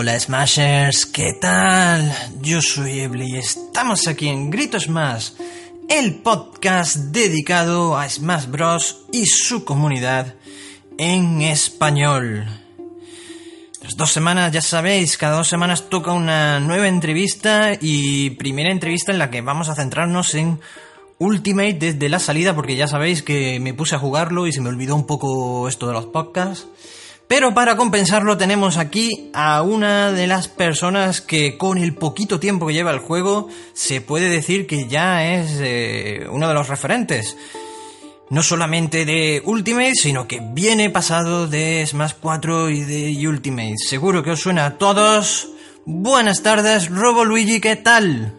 Hola Smashers, ¿qué tal? Yo soy Eble y estamos aquí en Gritos Más, el podcast dedicado a Smash Bros. y su comunidad en español. Las dos semanas, ya sabéis, cada dos semanas toca una nueva entrevista y primera entrevista en la que vamos a centrarnos en Ultimate desde la salida porque ya sabéis que me puse a jugarlo y se me olvidó un poco esto de los podcasts. Pero para compensarlo tenemos aquí a una de las personas que con el poquito tiempo que lleva el juego se puede decir que ya es eh, uno de los referentes. No solamente de Ultimate, sino que viene pasado de Smash 4 y de Ultimate. Seguro que os suena a todos. Buenas tardes, Robo Luigi, ¿qué tal?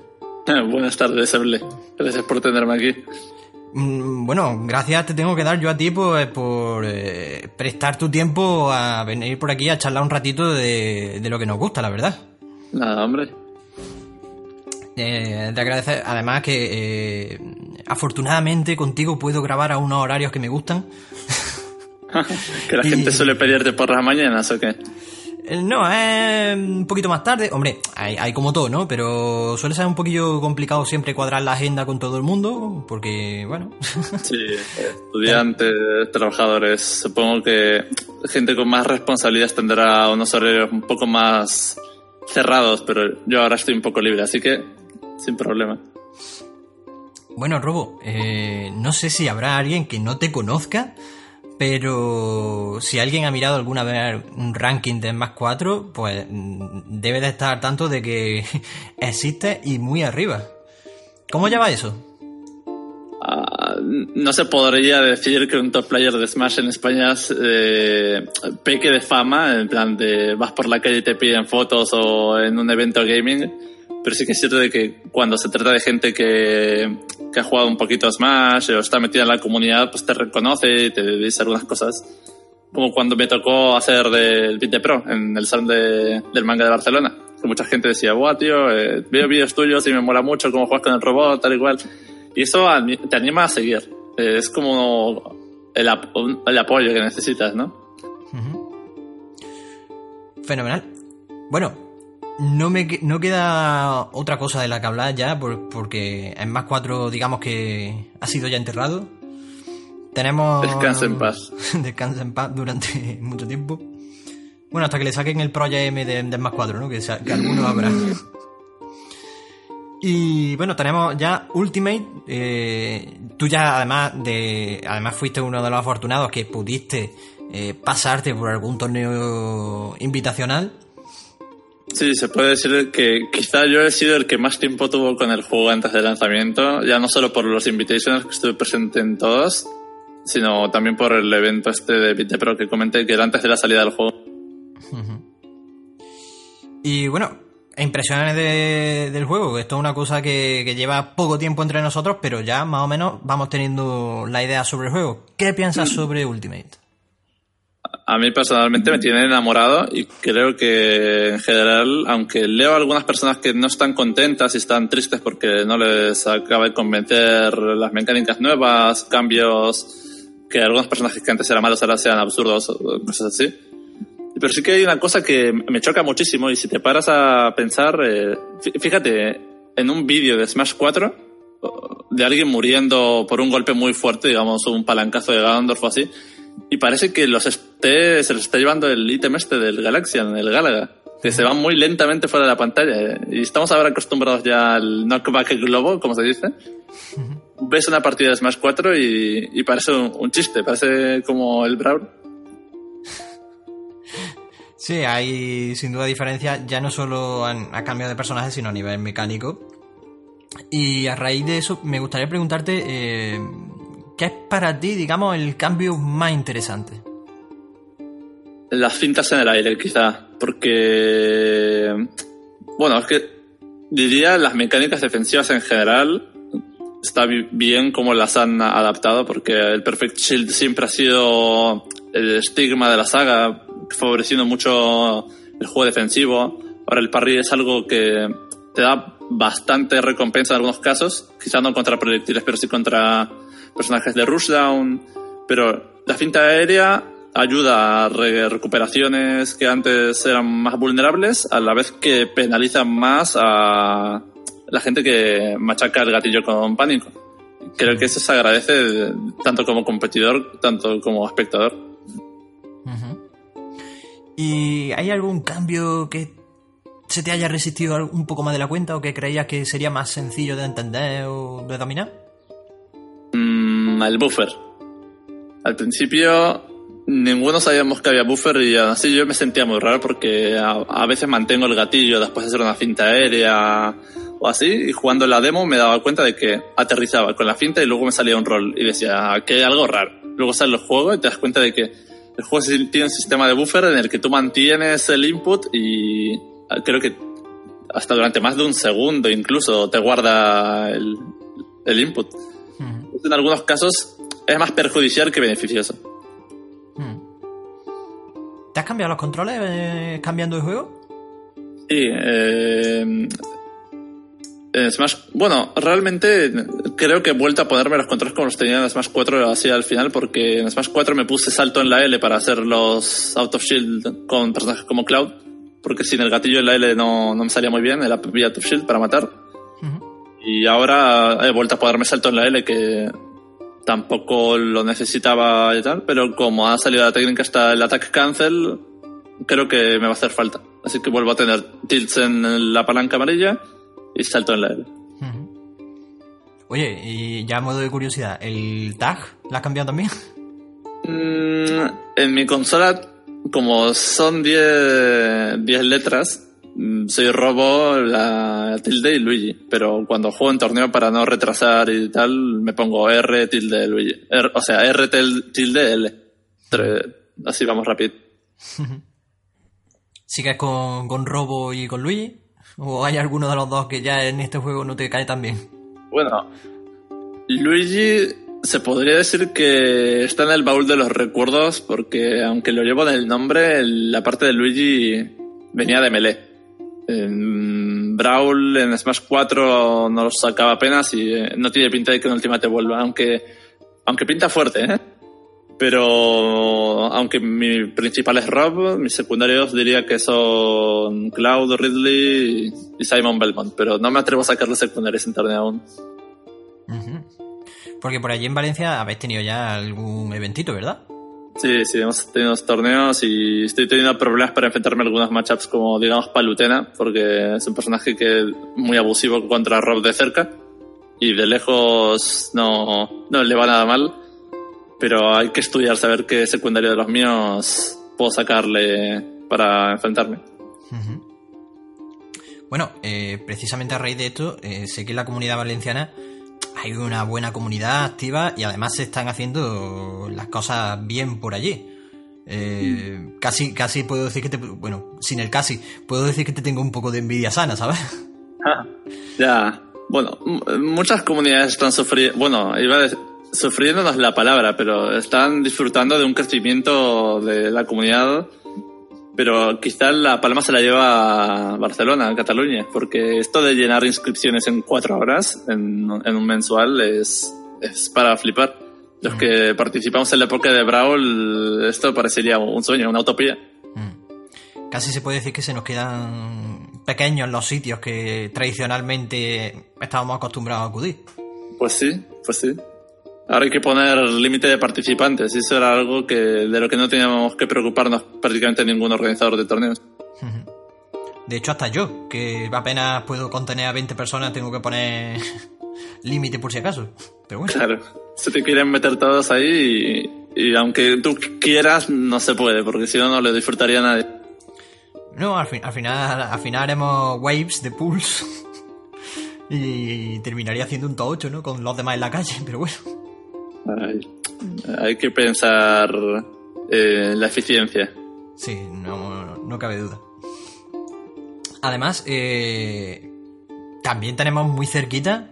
buenas tardes, Eble. Gracias por tenerme aquí. Mm, bueno, gracias te tengo que dar yo a ti por, por eh, prestar tu tiempo a venir por aquí a charlar un ratito de, lo que nos gusta, la verdad. Nada, hombre. Eh, te agradezco, además que eh, afortunadamente contigo puedo grabar a unos horarios que me gustan. que la gente suele pedirte por las mañanas o qué. Eh, no, es un poquito más tarde. Hombre, hay, como todo, ¿no? Pero suele ser un poquillo complicado siempre cuadrar la agenda con todo el mundo, porque, bueno. Sí, estudiantes, trabajadores. Supongo que gente con más responsabilidades tendrá unos horarios un poco más cerrados, pero yo ahora estoy un poco libre, así que sin problema. Bueno, Robo, eh, no sé si habrá alguien que no te conozca pero si alguien ha mirado alguna vez un ranking de más 4, pues debe de estar tanto de que existe y muy arriba. ¿Cómo lleva eso? Ah, no se podría decir que un top player de Smash en España eh, peque de fama, en plan de vas por la calle y te piden fotos o en un evento gaming pero sí que es cierto de que cuando se trata de gente que, que ha jugado un poquito a Smash o está metida en la comunidad, pues te reconoce y te dice algunas cosas. Como cuando me tocó hacer del Beat de Pro en el salón de, del manga de Barcelona. Que mucha gente decía, buah, tío, eh, veo vídeos tuyos y me mola mucho cómo juegas con el robot, tal y cual. Y eso te anima a seguir. Eh, es como el, el, apoyo que necesitas, ¿no? Fenomenal. Bueno, no me no queda otra cosa de la que hablar ya, porque en más 4 digamos que ha sido ya enterrado. Tenemos... Descansa en paz. Descansa en paz durante mucho tiempo. Bueno, hasta que le saquen el Project M de, más 4, ¿no? Que, que alguno habrá. y bueno, tenemos ya Ultimate. Eh, tú ya además de. Además fuiste uno de los afortunados que pudiste eh, pasarte por algún torneo invitacional. Sí, se puede decir que quizá yo he sido el que más tiempo tuvo con el juego antes del lanzamiento, ya no solo por los invitations que estuve presente en todos, sino también por el evento este de Beat Pro que comenté que era antes de la salida del juego. Y bueno, impresiones del juego, esto es una cosa que, que, lleva poco tiempo entre nosotros, pero ya más o menos vamos teniendo la idea sobre el juego. ¿Qué piensas mm. sobre Ultimate? A mí personalmente me tiene enamorado y creo que en general, aunque leo a algunas personas que no están contentas y están tristes porque no les acaba de convencer las mecánicas nuevas, cambios, que algunos personajes que antes eran malos ahora sean absurdos, cosas así. Pero sí que hay una cosa que me choca muchísimo y si te paras a pensar, eh, fíjate, en un vídeo de Smash 4, de alguien muriendo por un golpe muy fuerte, digamos un palancazo de Ganondorf o así, y parece que los esté, se los está llevando el ítem este del Galaxian, el Galaga, que se va muy lentamente fuera de la pantalla. ¿eh? Y estamos ahora acostumbrados ya al knockback globo, como se dice. Ves una partida de Smash 4 y, parece un, chiste, parece como el Brawl. Sí, hay sin duda diferencia, ya no solo a cambio de personajes, sino a nivel mecánico. Y a raíz de eso, me gustaría preguntarte eh, ¿Qué es para ti, digamos, el cambio más interesante? Las cintas en el aire, quizá, porque... Bueno, es que diría las mecánicas defensivas en general está bien como las han adaptado, porque el Perfect Shield siempre ha sido el estigma de la saga, favoreciendo mucho el juego defensivo. Ahora el parry es algo que te da bastante recompensa en algunos casos, quizá no contra proyectiles, pero sí contra personajes de Rushdown, pero la cinta aérea ayuda a recuperaciones que antes eran más vulnerables, a la vez que penaliza más a la gente que machaca el gatillo con pánico. Creo que eso se agradece tanto como competidor, tanto como espectador. ¿Y hay algún cambio que se te haya resistido un poco más de la cuenta o que creías que sería más sencillo de entender o de dominar? Mm, el buffer. Al principio ninguno sabíamos que había buffer y así yo me sentía muy raro porque a, veces mantengo el gatillo después de hacer una cinta aérea o así y jugando la demo me daba cuenta de que aterrizaba con la cinta y luego me salía un rol y decía que hay algo raro. Luego sale el juego y te das cuenta de que el juego tiene un sistema de buffer en el que tú mantienes el input y creo que hasta durante más de un segundo incluso te guarda el, el input. En algunos casos es más perjudicial que beneficioso. ¿Te has cambiado los controles eh, cambiando de juego? Sí, eh, Smash. Bueno, realmente creo que he vuelto a ponerme los controles como los tenía en Smash 4 así al final, porque en Smash 4 me puse salto en la L para hacer los out of shield con personajes como Cloud, porque sin el gatillo en la L no, no me salía muy bien, el out of shield para matar. Y ahora he vuelto a ponerme salto en la L, que tampoco lo necesitaba y tal, pero como ha salido la técnica hasta el attack cancel, creo que me va a hacer falta. Así que vuelvo a tener tilts en la palanca amarilla y salto en la L. Oye, y ya a modo de curiosidad, ¿el tag la has cambiado también? Mm, en mi consola, como son 10 letras, soy Robo, la tilde y Luigi. Pero cuando juego en torneo para no retrasar y tal, me pongo R tilde Luigi. o sea, R tilde L. Así vamos rápido. ¿Sigues con, con Robo y con Luigi? ¿O hay alguno de los dos que ya en este juego no te cae tan bien? Bueno, Luigi se podría decir que está en el baúl de los recuerdos porque aunque lo llevo en el nombre, la parte de Luigi venía de Melee. Brawl en Smash 4 no lo sacaba apenas y eh, no tiene pinta de que en Ultimate vuelva, aunque, aunque pinta fuerte, ¿eh? Pero aunque mi principal es Rob, mis secundarios diría que son Cloud, Ridley y Simon Belmont, pero no me atrevo a sacar los secundarios en torneo aún. Porque por allí en Valencia habéis tenido ya algún eventito, ¿verdad? Sí, sí, hemos tenido torneos y estoy teniendo problemas para enfrentarme a algunos matchups como, digamos, Palutena, porque es un personaje que es muy abusivo contra Rob de cerca y de lejos no, no le va nada mal pero hay que estudiar, saber qué secundario de los míos puedo sacarle para enfrentarme. Bueno, eh, precisamente a raíz de esto, eh, sé que la comunidad valenciana hay una buena comunidad activa y además se están haciendo las cosas bien por allí. Eh, casi, casi puedo decir que te. Bueno, sin el casi, puedo decir que te tengo un poco de envidia sana, ¿sabes? Ah, ya. Bueno, muchas comunidades están sufriendo. Bueno, iba a decir sufriendo no es la palabra, pero están disfrutando de un crecimiento de la comunidad. Pero quizá la palma se la lleva a Barcelona, a Cataluña, porque esto de llenar inscripciones en cuatro horas en, un mensual es, es para flipar. Los que participamos en la época de Brawl, esto parecería un sueño, una utopía. Mm. Casi se puede decir que se nos quedan pequeños los sitios que tradicionalmente estábamos acostumbrados a acudir. Pues sí, pues sí. Ahora hay que poner límite de participantes y eso era algo que, de lo que no teníamos que preocuparnos prácticamente ningún organizador de torneos. De hecho, hasta yo, que apenas puedo contener a 20 personas, tengo que poner límite por si acaso. Pero bueno. Claro, se te quieren meter todos ahí y, aunque tú quieras, no se puede, porque si no, no le disfrutaría a nadie. No, al, al, final, al final haremos waves de pools y terminaría haciendo un to 8, ¿no? Con los demás en la calle, pero bueno. Hay, que pensar en la eficiencia. Sí, no, cabe duda. Además, eh, también tenemos muy cerquita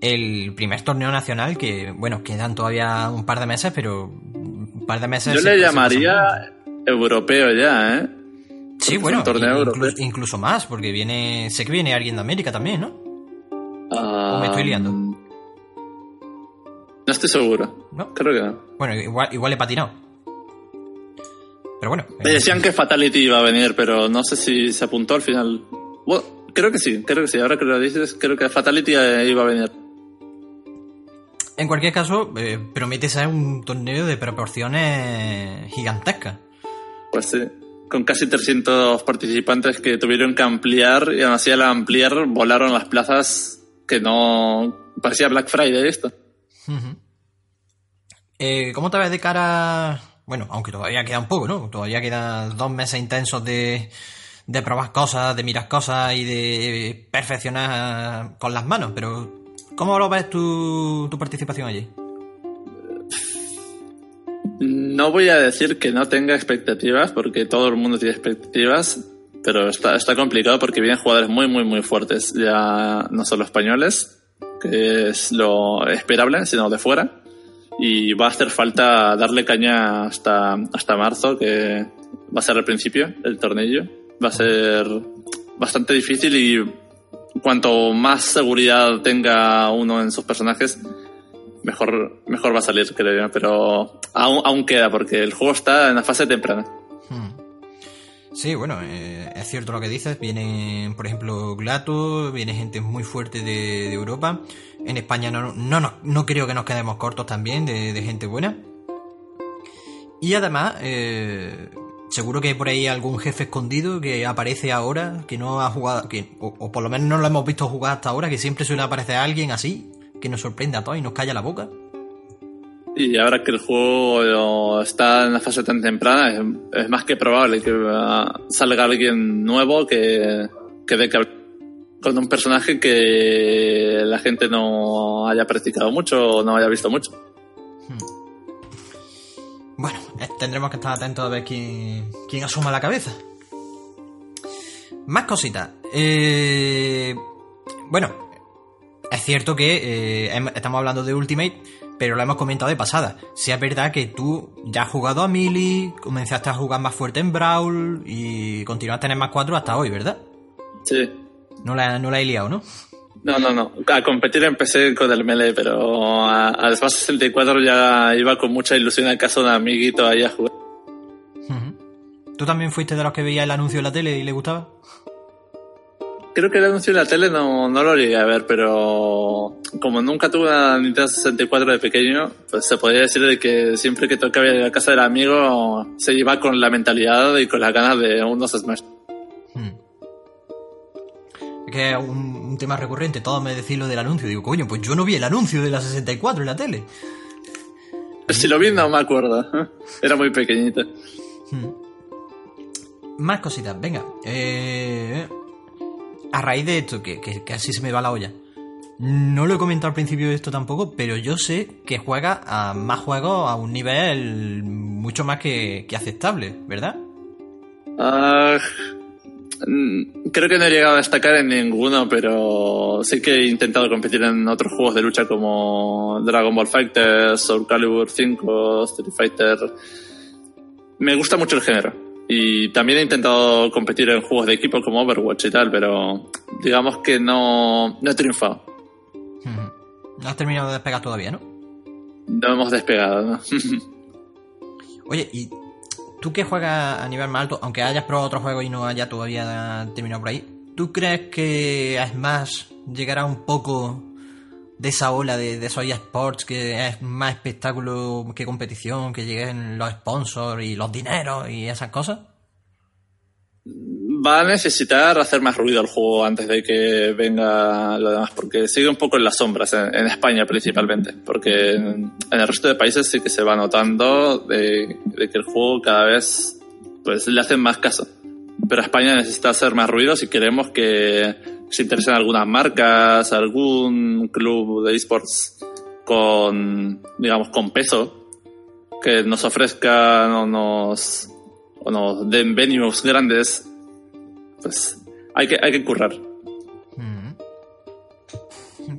el primer torneo nacional que, bueno, quedan todavía un par de meses, pero un par de meses... Yo le llamaría europeo ya, ¿eh? Sí, bueno, incluso, incluso, más, porque viene, sé que viene alguien de América también, ¿no? ¿O me estoy liando? No estoy seguro. ¿No? Creo que no. Bueno, igual, igual he patinado. Pero bueno. Me decían que Fatality iba a venir, pero no sé si se apuntó al final. Bueno, creo que sí, creo que sí. Ahora que lo dices, creo que Fatality iba a venir. En cualquier caso, eh, promete ser un torneo de proporciones gigantescas. Pues sí, con casi 300 participantes que tuvieron que ampliar y aún así al ampliar volaron las plazas que no... Parecía Black Friday esto. Eh, ¿Cómo te ves de cara bueno, aunque todavía queda un poco, ¿no? Todavía quedan dos meses intensos de, de probar cosas, de mirar cosas y de perfeccionar con las manos, pero ¿cómo lo ves tu, tu participación allí? No voy a decir que no tenga expectativas, porque todo el mundo tiene expectativas, pero está, está complicado porque vienen jugadores muy, muy, muy fuertes, ya no solo españoles, que es lo esperable, sino de fuera y va a hacer falta darle caña hasta, hasta marzo, que va a ser el principio del torneo. Va a ser bastante difícil y cuanto más seguridad tenga uno en sus personajes, mejor, mejor va a salir, creo yo. Pero aún, aún queda, porque el juego está en la fase temprana. Hmm. Sí, bueno, eh, es cierto lo que dices. Viene, por ejemplo, Glato, viene gente muy fuerte de, Europa. En España no, no, no, creo que nos quedemos cortos también de, gente buena. Y además, eh, seguro que hay por ahí algún jefe escondido que aparece ahora, que no ha jugado, que, o, por lo menos no lo hemos visto jugar hasta ahora, que siempre suele aparecer alguien así, que nos sorprende a todos y nos calla la boca. Y ahora que el juego está en la fase tan temprana, es, más que probable que salga alguien nuevo que, que de con un personaje que la gente no haya practicado mucho o no haya visto mucho. Hmm. Bueno, eh, tendremos que estar atentos a ver quién, quién asuma la cabeza. Más cositas. Eh, bueno, es cierto que eh, estamos hablando de Ultimate pero lo hemos comentado de pasada. Si es verdad que tú ya has jugado a Mili, comenzaste a jugar más fuerte en Brawl y continuaste a tener más 4 hasta hoy, ¿verdad? Sí. No la, no la he liado, ¿no? No, no, no. A competir empecé con el Melee, pero al Smash 64 ya iba con mucha ilusión al caso de amiguito ahí a jugar. ¿Tú también fuiste de los que veía el anuncio en la tele y le gustaba? Creo que el anuncio en la tele no, no lo llegué a ver, pero como nunca tuve una Nintendo 64 de pequeño, pues se podría decir de que siempre que tocaba ir a la casa del amigo se iba con la mentalidad y con las ganas de unos Smash. Hmm. Es que es un, tema recurrente, todos me decís lo del anuncio. Digo, coño, pues yo no vi el anuncio de la 64 en la tele. Si lo vi no me acuerdo. Era muy pequeñita. Hmm. Más cositas, venga. Eh, a raíz de esto, que, que, así se me va la olla. No lo he comentado al principio de esto tampoco, pero yo sé que juega a más juegos a un nivel mucho más que, aceptable, ¿verdad? Ah, mm, creo que no he llegado a destacar en ninguno, pero sí que he intentado competir en otros juegos de lucha como Dragon Ball Fighter, Soul Calibur 5, Street Fighter. Me gusta mucho el género. Y también he intentado competir en juegos de equipo como Overwatch y tal, pero digamos que no, no he triunfado. No has terminado de despegar todavía, ¿no? No hemos despegado, ¿no? Oye, ¿y tú que juegas a nivel más alto, aunque hayas probado otro juego y no haya todavía terminado por ahí, ¿tú crees que más llegará un poco de esa ola de, de esos eSports que es más espectáculo que competición, que lleguen los sponsors y los dineros y esas cosas? Va a necesitar hacer más ruido el juego antes de que venga lo demás, porque sigue un poco en las sombras, en, España principalmente, porque en, el resto de países sí que se va notando de, de, que el juego cada vez pues le hacen más caso. Pero España necesita hacer más ruido si queremos que se interesen algunas marcas, algún club de esports con, digamos, con peso, que nos ofrezcan o nos, o nos den venues grandes, pues hay que, hay que currar. Mm.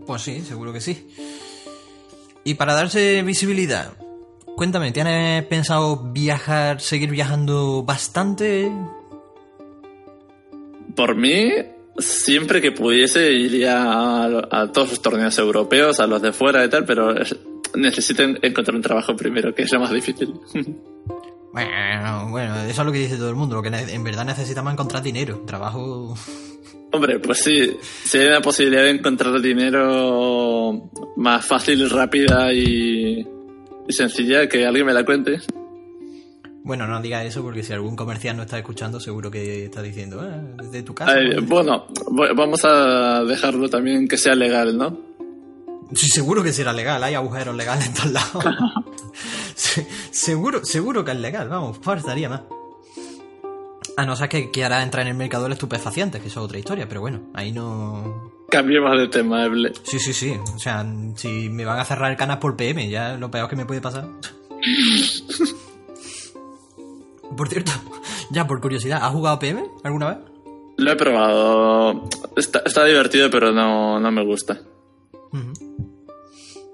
Pues sí, seguro que sí. Y para darse visibilidad, cuéntame, ¿tienes pensado viajar, seguir viajando bastante? Por mí, siempre que pudiese iría a, todos los torneos europeos, a los de fuera y tal, pero necesito encontrar un trabajo primero, que es lo más difícil. Bueno, bueno, eso es lo que dice todo el mundo. Lo que en verdad necesitamos encontrar dinero. Trabajo. Hombre, pues sí. Si hay una posibilidad de encontrar dinero más fácil, rápida y, y sencilla, que alguien me la cuente. Bueno, no diga eso porque si algún comercial no está escuchando, seguro que está diciendo, ah, desde tu casa. Ay, bueno, vamos a dejarlo también que sea legal, ¿no? Sí, seguro que será legal, hay agujeros legales en todos lados. seguro, seguro que es legal, vamos, faltaría más. A no ser que quiera entrar en el mercado del estupefacientes, que eso es otra historia, pero bueno, ahí no. Cambiemos de tema, Eble. Sí, sí, sí. O sea, si me van a cerrar el canas por PM, ya lo peor que me puede pasar. por cierto, ya por curiosidad, ¿has jugado PM alguna vez? Lo he probado. Está, divertido, pero no, no me gusta.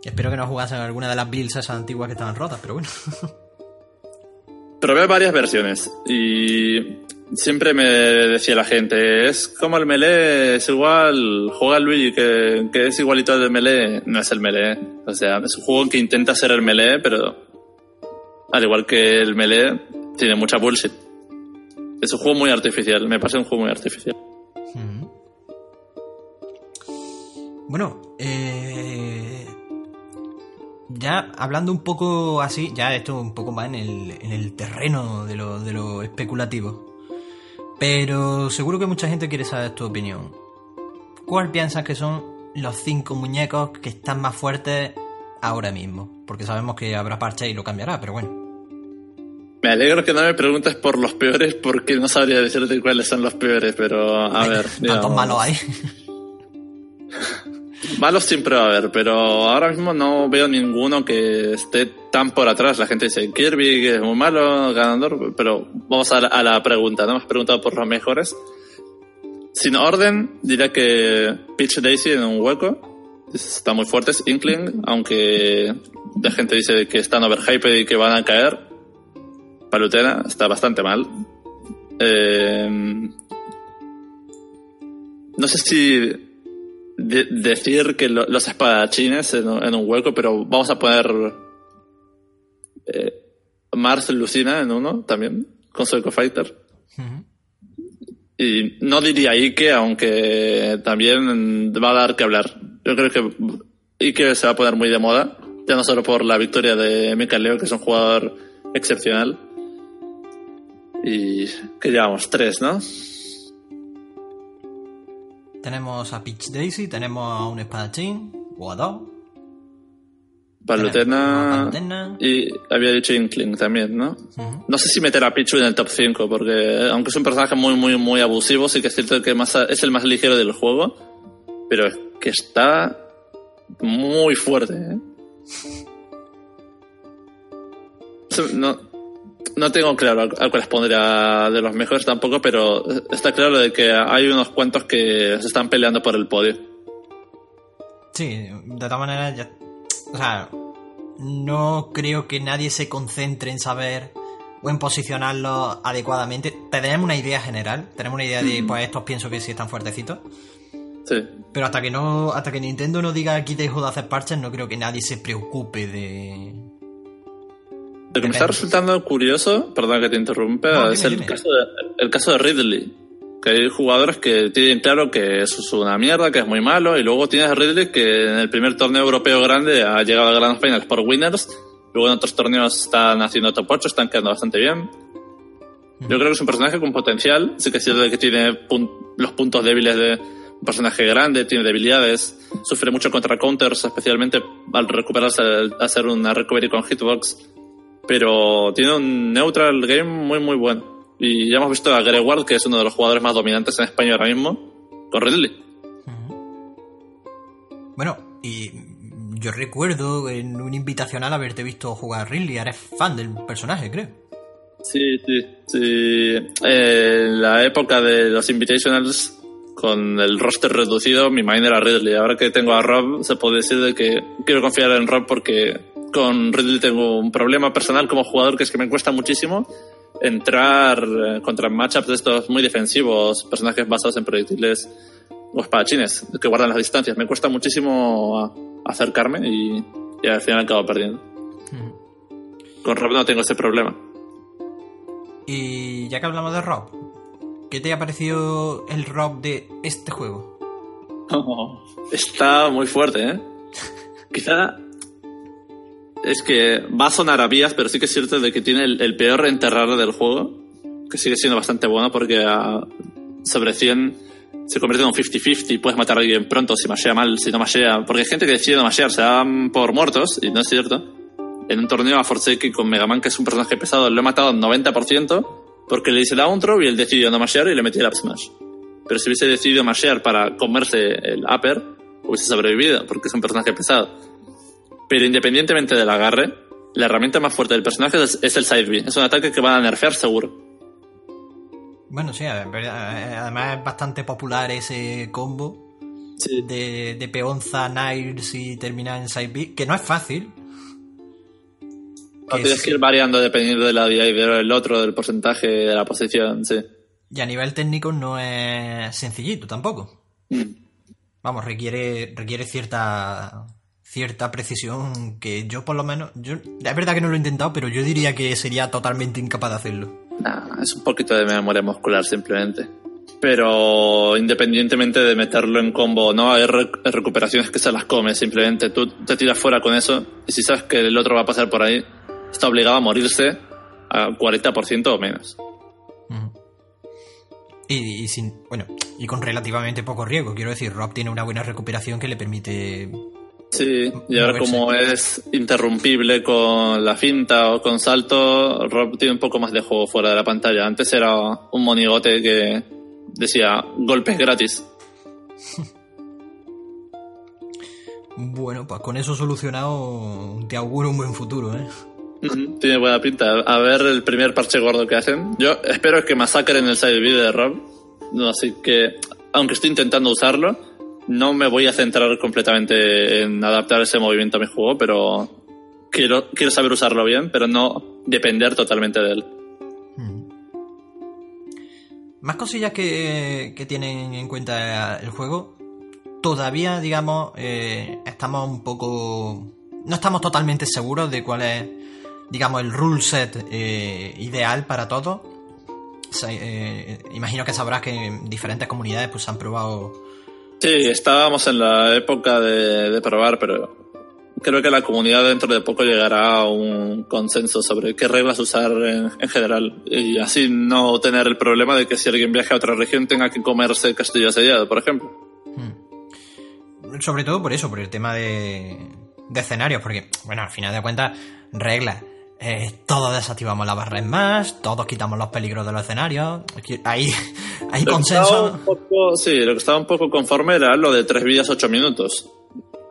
Espero que no jugase en alguna de las builds esas antiguas que estaban rotas, pero bueno. Probé varias versiones y siempre me decía la gente, es como el melee, es igual, juega Luigi que, que es igualito al de melee, no es el melee. O sea, es un juego que intenta ser el melee, pero al igual que el melee, tiene mucha bullshit. Es un juego muy artificial, me parece un juego muy artificial. Bueno, eh, ya hablando un poco así, ya esto un poco más en el, en el terreno de lo, de lo especulativo. Pero seguro que mucha gente quiere saber tu opinión. ¿Cuál piensas que son los cinco muñecos que están más fuertes ahora mismo? Porque sabemos que habrá parche y lo cambiará, pero bueno. Me alegro que no me preguntes por los peores porque no sabría decirte cuáles son los peores, pero a ver. ¿Cuántos malos hay? Malos siempre va a haber, pero ahora mismo no veo ninguno que esté tan por atrás. La gente dice Kirby que es muy malo, ganador, pero vamos a la, pregunta, ¿no? Me has preguntado por los mejores. Sin orden, diría que Peach Daisy en un hueco. Está muy fuerte, es Inkling, aunque la gente dice que están overhyped y que van a caer. Palutena está bastante mal. Eh, no sé si decir que los espadachines en, un hueco, pero vamos a poner eh, Mars Lucina en uno también, con Psycho Fighter. Y no diría Ike, aunque también va a dar que hablar. Yo creo que Ike se va a poner muy de moda, ya no solo por la victoria de Mika Leo, que es un jugador excepcional. Y que llevamos tres, ¿no? Tenemos a Peach Daisy, tenemos a un espadachín, o a dos. Palutena, y había dicho Inkling también, ¿no? No sé si meter a Pichu en el top 5, porque aunque es un personaje muy, muy, muy abusivo, sí que es cierto que más, es el más ligero del juego, pero es que está muy fuerte, ¿eh? No, no tengo claro a cuál pondría de los mejores tampoco, pero está claro de que hay unos cuantos que se están peleando por el podio. Sí, de todas maneras, ya, o sea, no creo que nadie se concentre en saber o en posicionarlo adecuadamente. Tenemos una idea general, tenemos una idea de, pues estos pienso que sí están fuertecitos. Sí. Pero hasta que no, hasta que Nintendo no diga aquí dejo de hacer parches, no creo que nadie se preocupe de, lo que me está resultando curioso, perdón que te interrumpa, es el, Caso de, el caso de Ridley. Que hay jugadores que tienen claro que eso es una mierda, que es muy malo, y luego tienes a Ridley que en el primer torneo europeo grande ha llegado a Grand Finals por Winners, luego en otros torneos están haciendo top 8, están quedando bastante bien. Yo creo que es un personaje con potencial, sí que es cierto que tiene los puntos débiles de un personaje grande, tiene debilidades, sufre mucho contra counters, especialmente al recuperarse, al hacer una recovery con hitbox pero tiene un neutral game muy, muy bueno. Y ya hemos visto a Greward, que es uno de los jugadores más dominantes en España ahora mismo, con Ridley. Bueno, y yo recuerdo en un invitacional haberte visto jugar a Ridley, eres fan del personaje, creo. Sí, sí, sí. en la época de los Invitationals, con el roster reducido, mi main era Ridley. Ahora que tengo a Rob, se puede decir de que quiero confiar en Rob porque con Ridley tengo un problema personal como jugador que es que me cuesta muchísimo entrar eh, contra matchups de estos muy defensivos, personajes basados en proyectiles o espadachines que guardan las distancias. Me cuesta muchísimo acercarme y, al final acabo perdiendo. Con Rob no tengo ese problema. Y ya que hablamos de Rob, ¿qué te ha parecido el Rob de este juego? está muy fuerte, ¿eh? Quizá es que va a sonar a vías, pero sí que es cierto de que tiene el, peor enterrar del juego, que sigue siendo bastante bueno porque sobre 100 se convierte en un 50-50, puedes matar a alguien pronto si mashea mal, si no mashea, porque hay gente que decide no mashear, se dan por muertos, y no es cierto. En un torneo a Forsake con Mega Man, que es un personaje pesado, lo he matado al 90% porque le hice down throw y él decidió no mashear y le metí el up smash. Pero si hubiese decidido mashear para comerse el upper, hubiese sobrevivido, porque es un personaje pesado. Pero independientemente del agarre, la herramienta más fuerte del personaje es, el side B. Es un ataque que van a nerfear seguro. Bueno, sí, además es bastante popular ese combo de, de peonza, Niles y terminar en side B, que no es fácil. No, tienes que ir variando dependiendo de la y del otro, del porcentaje de la posición, sí. Y a nivel técnico no es sencillito tampoco. Mm. Vamos, requiere, requiere cierta cierta precisión que yo por lo menos, yo, es verdad que no lo he intentado, pero yo diría que sería totalmente incapaz de hacerlo. es un poquito de memoria muscular simplemente. Pero independientemente de meterlo en combo no, hay recuperaciones que se las come simplemente. Tú te tiras fuera con eso y si sabes que el otro va a pasar por ahí, está obligado a morirse a 40% o menos. Y, sin, bueno, y con relativamente poco riesgo. Quiero decir, Rob tiene una buena recuperación que le permite. Sí, y ahora como es interrumpible con la finta o con salto, Rob tiene un poco más de juego fuera de la pantalla. Antes era un monigote que decía golpes gratis. bueno, pues con eso solucionado te auguro un buen futuro, ¿eh? Tiene buena pinta. A ver el primer parche gordo que hacen. Yo espero que masacren el side video de Rob. No, así que, aunque estoy intentando usarlo, no me voy a centrar completamente en adaptar ese movimiento a mi juego, pero quiero, quiero saber usarlo bien, pero no depender totalmente de él. Hmm. Más cosillas que, que tienen en cuenta el juego. Todavía, digamos, eh, estamos un poco. No estamos totalmente seguros de cuál es digamos, el rule set eh, ideal para todo. Eh, imagino que sabrás que en diferentes comunidades pues han probado. Sí, estábamos en la época de, probar, pero creo que la comunidad dentro de poco llegará a un consenso sobre qué reglas usar en, general y así no tener el problema de que si alguien viaja a otra región tenga que comerse castillo asediado, por ejemplo. Hmm. Sobre todo por eso, por el tema de, de escenarios, porque, bueno, al final de cuentas, reglas eh, todos desactivamos la barra en más, todos quitamos los peligros de los escenarios. Hay, hay consenso. sí, lo que estaba un poco conforme era lo de tres vías, ocho minutos.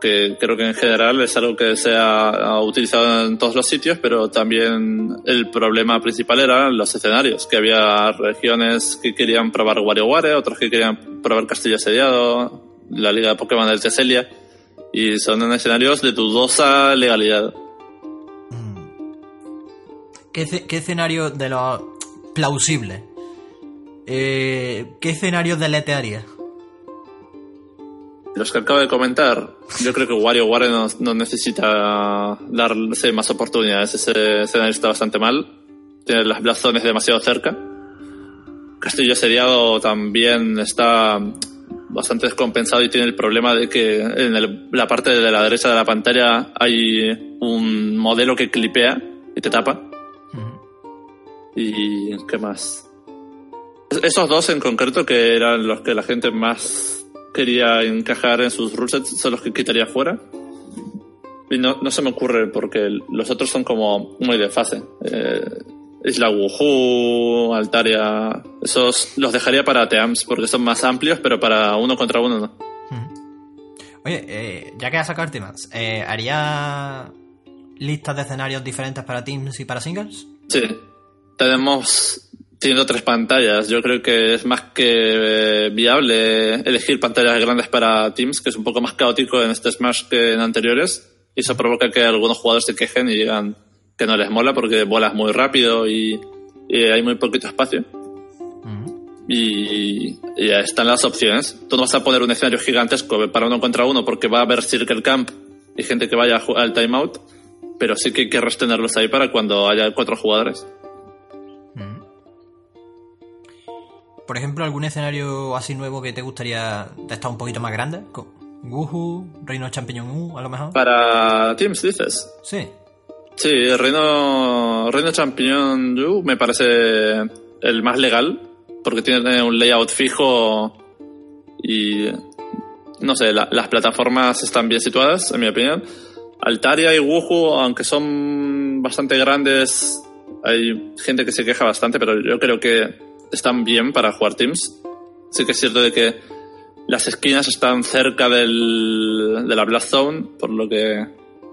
Que creo que en general es algo que se ha, utilizado en todos los sitios, pero también el problema principal eran los escenarios. Que había regiones que querían probar WarioWare, otros que querían probar Castillo Asediado, la Liga de Pokémon del Teselia. Y son escenarios de dudosa legalidad. ¿Qué, escenario de los plausibles? Eh, ¿Qué escenario deletearía? Los que acabo de comentar, yo creo que WarioWare no, no necesita darse más oportunidades. Ese escenario está bastante mal. Tiene las blastones demasiado cerca. Castillo Asediado también está bastante descompensado y tiene el problema de que en la parte de la derecha de la pantalla hay un modelo que clipea y te tapa. ¿Y qué más? Esos dos en concreto, que eran los que la gente más quería encajar en sus rulesets, son los que quitaría fuera. Y no, no se me ocurre porque los otros son como muy de fase. Eh, Isla Wuhu, Altaria. Esos los dejaría para Teams porque son más amplios, pero para uno contra uno no. Oye, eh, ya que has sacado temas, eh, ¿haría listas de escenarios diferentes para Teams y para Singles? Sí, tenemos teniendo tres pantallas. Yo creo que es más que eh, viable elegir pantallas grandes para Teams, que es un poco más caótico en este Smash que en anteriores. Y eso provoca que algunos jugadores se quejen y digan que no les mola porque vuelas muy rápido y, hay muy poquito espacio. Y, y están las opciones. Tú no vas a poner un escenario gigantesco para uno contra uno porque va a haber Circle Camp y gente que vaya al timeout, pero sí que hay que tenerlos ahí para cuando haya cuatro jugadores. Por ejemplo, algún escenario así nuevo que te gustaría estar un poquito más grande. Wuhu, Reino Champiñón U, a lo mejor. Para Teams, dices. Sí. Sí, Reino, Reino Champiñón U me parece el más legal, porque tiene un layout fijo y. No sé, las plataformas están bien situadas, en mi opinión. Altaria y Wuhu, aunque son bastante grandes, hay gente que se queja bastante, pero yo creo que están bien para jugar Teams. Sí que es cierto de que las esquinas están cerca del, de la Blast Zone, por lo que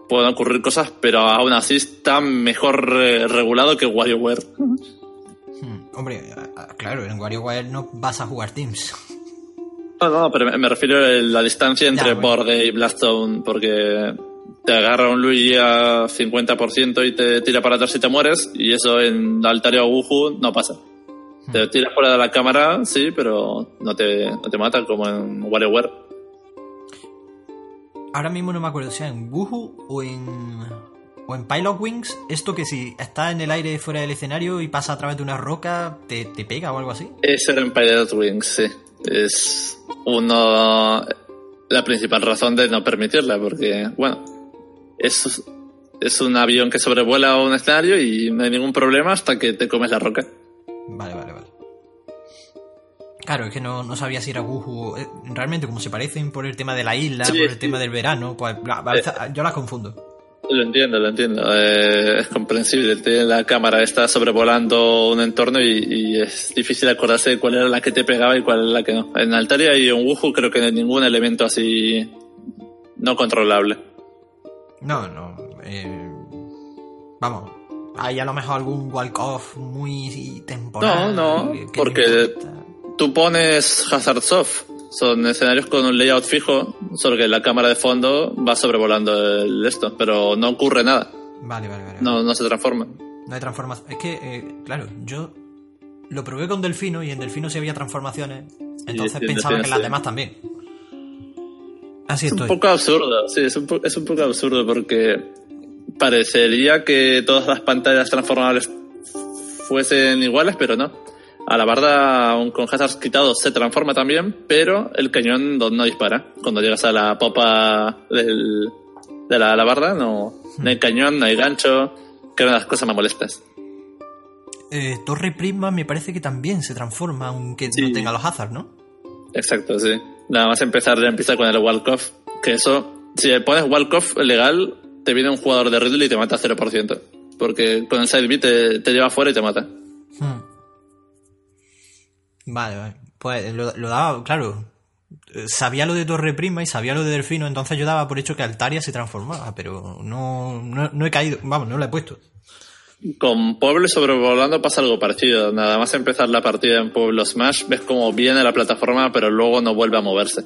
pueden ocurrir cosas, pero aún así está mejor regulado que WarioWare. Hmm, hombre, claro, en WarioWare no vas a jugar Teams. No, no, pero me, refiero a la distancia entre borde y Blast Zone, porque te agarra un Luigi a 50% y te tira para atrás y te mueres, y eso en Altaria o Wuhu no pasa. Te tiras fuera de la cámara, sí, pero no te, no te matan como en WarioWare. Ahora mismo no me acuerdo si en Wuhu o en, o en Pilot Wings. Esto que si está en el aire fuera del escenario y pasa a través de una roca, te, te pega o algo así. Eso era en Pilot Wings, sí. Es uno la principal razón de no permitirla, porque, bueno, es, es un avión que sobrevuela un escenario y no hay ningún problema hasta que te comes la roca. Vale, vale, vale. Claro, es que no, sabía si era Wuhu. Eh, realmente, como se parecen por el tema de la isla, por el tema del verano, pues eh, yo las confundo. Lo entiendo, lo entiendo. Eh, es comprensible. La cámara está sobrevolando un entorno y, es difícil acordarse de cuál era la que te pegaba y cuál era la que no. En Altaria y en Wuhu creo que no hay ningún elemento así no controlable. No, no. vamos, hay a lo mejor algún walk-off muy temporal. No, no, porque tú pones Hazard Soft. Son escenarios con un layout fijo, solo que la cámara de fondo va sobrevolando el esto, pero no ocurre nada. Vale, vale, vale. No, no se transforma. No hay transformación. Es que, eh, claro, yo lo probé con Delfino y en Delfino sí había transformaciones. Entonces pensaba que en las demás también. Así es un poco absurdo, sí, es un, es un poco absurdo porque parecería que todas las pantallas transformables fuesen iguales, pero no. A la barda, aún con hazards quitados, se transforma también, pero el cañón no dispara. Cuando llegas a la popa del, de la alabarda, no, no hay cañón, no hay gancho, que una de las cosas más molestas. Eh, Torre Prisma me parece que también se transforma, aunque no tenga los hazards, ¿no? Exacto, sí. Nada más empezar, ya empieza con el Walkoff, que eso, si pones Walkoff legal, te viene un jugador de Ridley y te mata 0%. Porque con el side beat te, lleva fuera y te mata. Hmm. Vale, vale. Pues lo, daba, claro. Sabía lo de Torre Prima y sabía lo de Delfino, entonces yo daba por hecho que Altaria se transformaba, pero no, no, he caído, vamos, no lo he puesto. Con Pueblo sobrevolando pasa algo parecido. Nada más empezar la partida en Pueblo Smash, ves cómo viene la plataforma, pero luego no vuelve a moverse.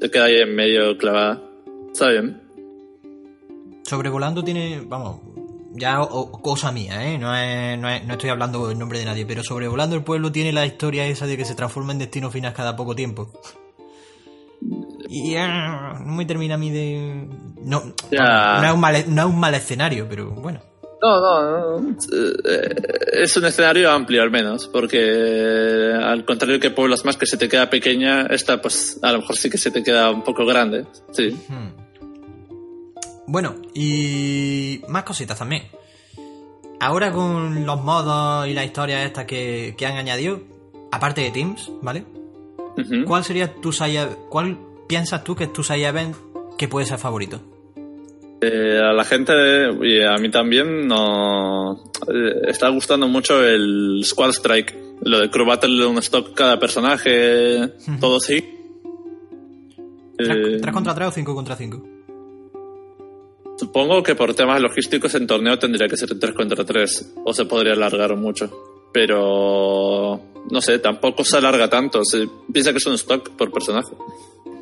Se queda ahí en medio clavada. Está bien. Sobrevolando tiene, vamos, ya cosa mía, ¿eh? No, no, estoy hablando en nombre de nadie, pero sobrevolando el pueblo tiene la historia esa de que se transforma en destino final cada poco tiempo. Y no me termina a mí de... No, no, es un mal, no es un mal escenario, pero bueno. No, no, no, eh, es un escenario amplio al menos, porque al contrario que pueblos más que se te queda pequeña, esta pues a lo mejor sí que se te queda un poco grande, sí. Bueno, y más cositas también. Ahora con los modos y la historia esta que, han añadido, aparte de Teams, ¿vale? ¿Cuál sería tu cuál piensas tú que es tu side event que puede ser favorito? Eh, a la gente y a mí también no eh, está gustando mucho el Squad Strike, lo de Crew Battle de un stock cada personaje, todo sí. 3 eh, contra 3 o 5 contra 5? Supongo que por temas logísticos en torneo tendría que ser 3 contra 3 o se podría alargar mucho. Pero no sé, tampoco se alarga tanto. Se piensa que es un stock por personaje.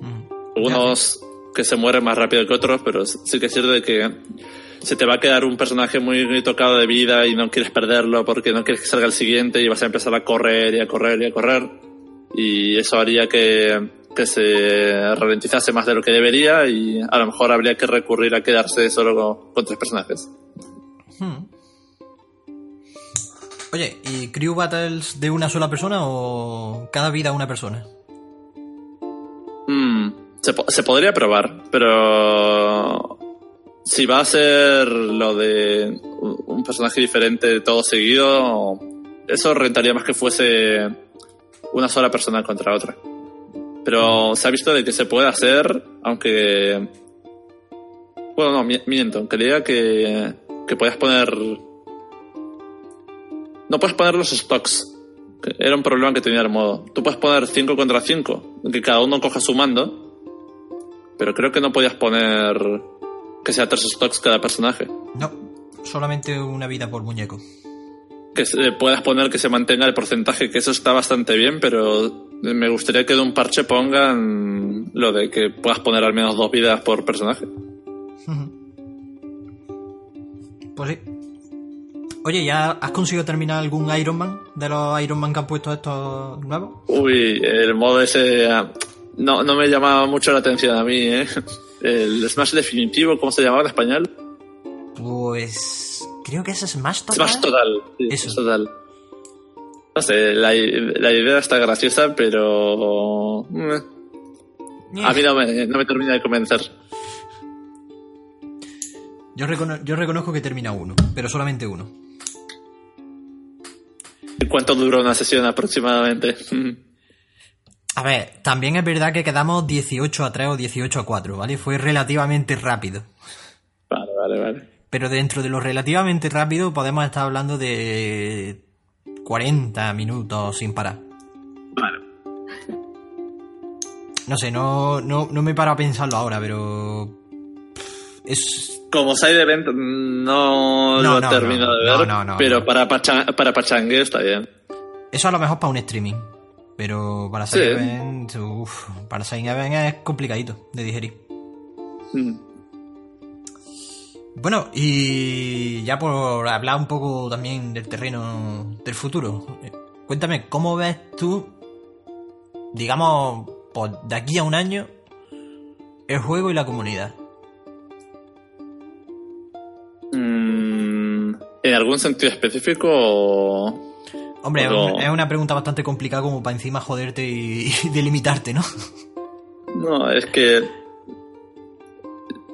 Mm. Algunos que se mueren más rápido que otros, pero sí que es cierto de que se te va a quedar un personaje muy, tocado de vida y no quieres perderlo porque no quieres que salga el siguiente y vas a empezar a correr y a correr y a correr. Y eso haría que que se ralentizase más de lo que debería y a lo mejor habría que recurrir a quedarse solo con, tres personajes. Hmm. Oye, ¿y Crew Battles de una sola persona o cada vida una persona? Mm, se, se podría probar, pero si va a ser lo de un un personaje diferente todo seguido, eso rentaría más que fuese una sola persona contra otra. Pero se ha visto de que se puede hacer, aunque... Bueno, no, mi- miento. Creía que, que podías poner... No puedes poner los stocks. Era un problema que tenía el modo. Tú puedes poner 5 contra 5, que cada uno coja su mando, pero creo que no podías poner que sea 3 stocks cada personaje. No, solamente una vida por muñeco. Que se- puedas poner que se mantenga el porcentaje, que eso está bastante bien, pero me gustaría que de un parche pongan lo de que puedas poner al menos dos vidas por personaje. Pues sí. Oye, ¿ya has conseguido terminar algún Iron Man de los Iron Man que han puesto estos nuevos? Uy, el modo ese ah, no, no me llamaba mucho la atención a mí, ¿eh? El Smash definitivo, ¿cómo se llamaba en español? Pues creo que es Smash Total. Smash Total. Sí, Eso. Smash Total. No sé, la, la idea está graciosa, pero... eh, A mí no me, no me termina de convencer. Yo, recono- yo reconozco que termina uno, pero solamente uno. ¿Cuánto dura una sesión aproximadamente? A ver, también es verdad que quedamos 18 a 3 o 18 a 4, ¿vale? Fue relativamente rápido. Vale, vale, vale. Pero dentro de lo relativamente rápido podemos estar hablando de 40 minutos sin parar. Vale. No sé, no, no, no me paro a pensarlo ahora, pero... Es... Como side event no, No, lo no, termino no, de ver, no, no, pero no. Para, pacha, para pachangue está bien. Eso a lo mejor para un streaming. Pero para Sí. Side Event, uf, para Side Event es complicadito de digerir. Mm. Bueno, y ya por hablar un poco también del terreno del futuro, eh, cuéntame, ¿cómo ves tú, digamos, pues, de aquí a un año, el juego y la comunidad? Mm, ¿En algún sentido específico o...? Hombre, es una pregunta bastante complicada como para encima joderte y, y delimitarte, ¿no? No, es que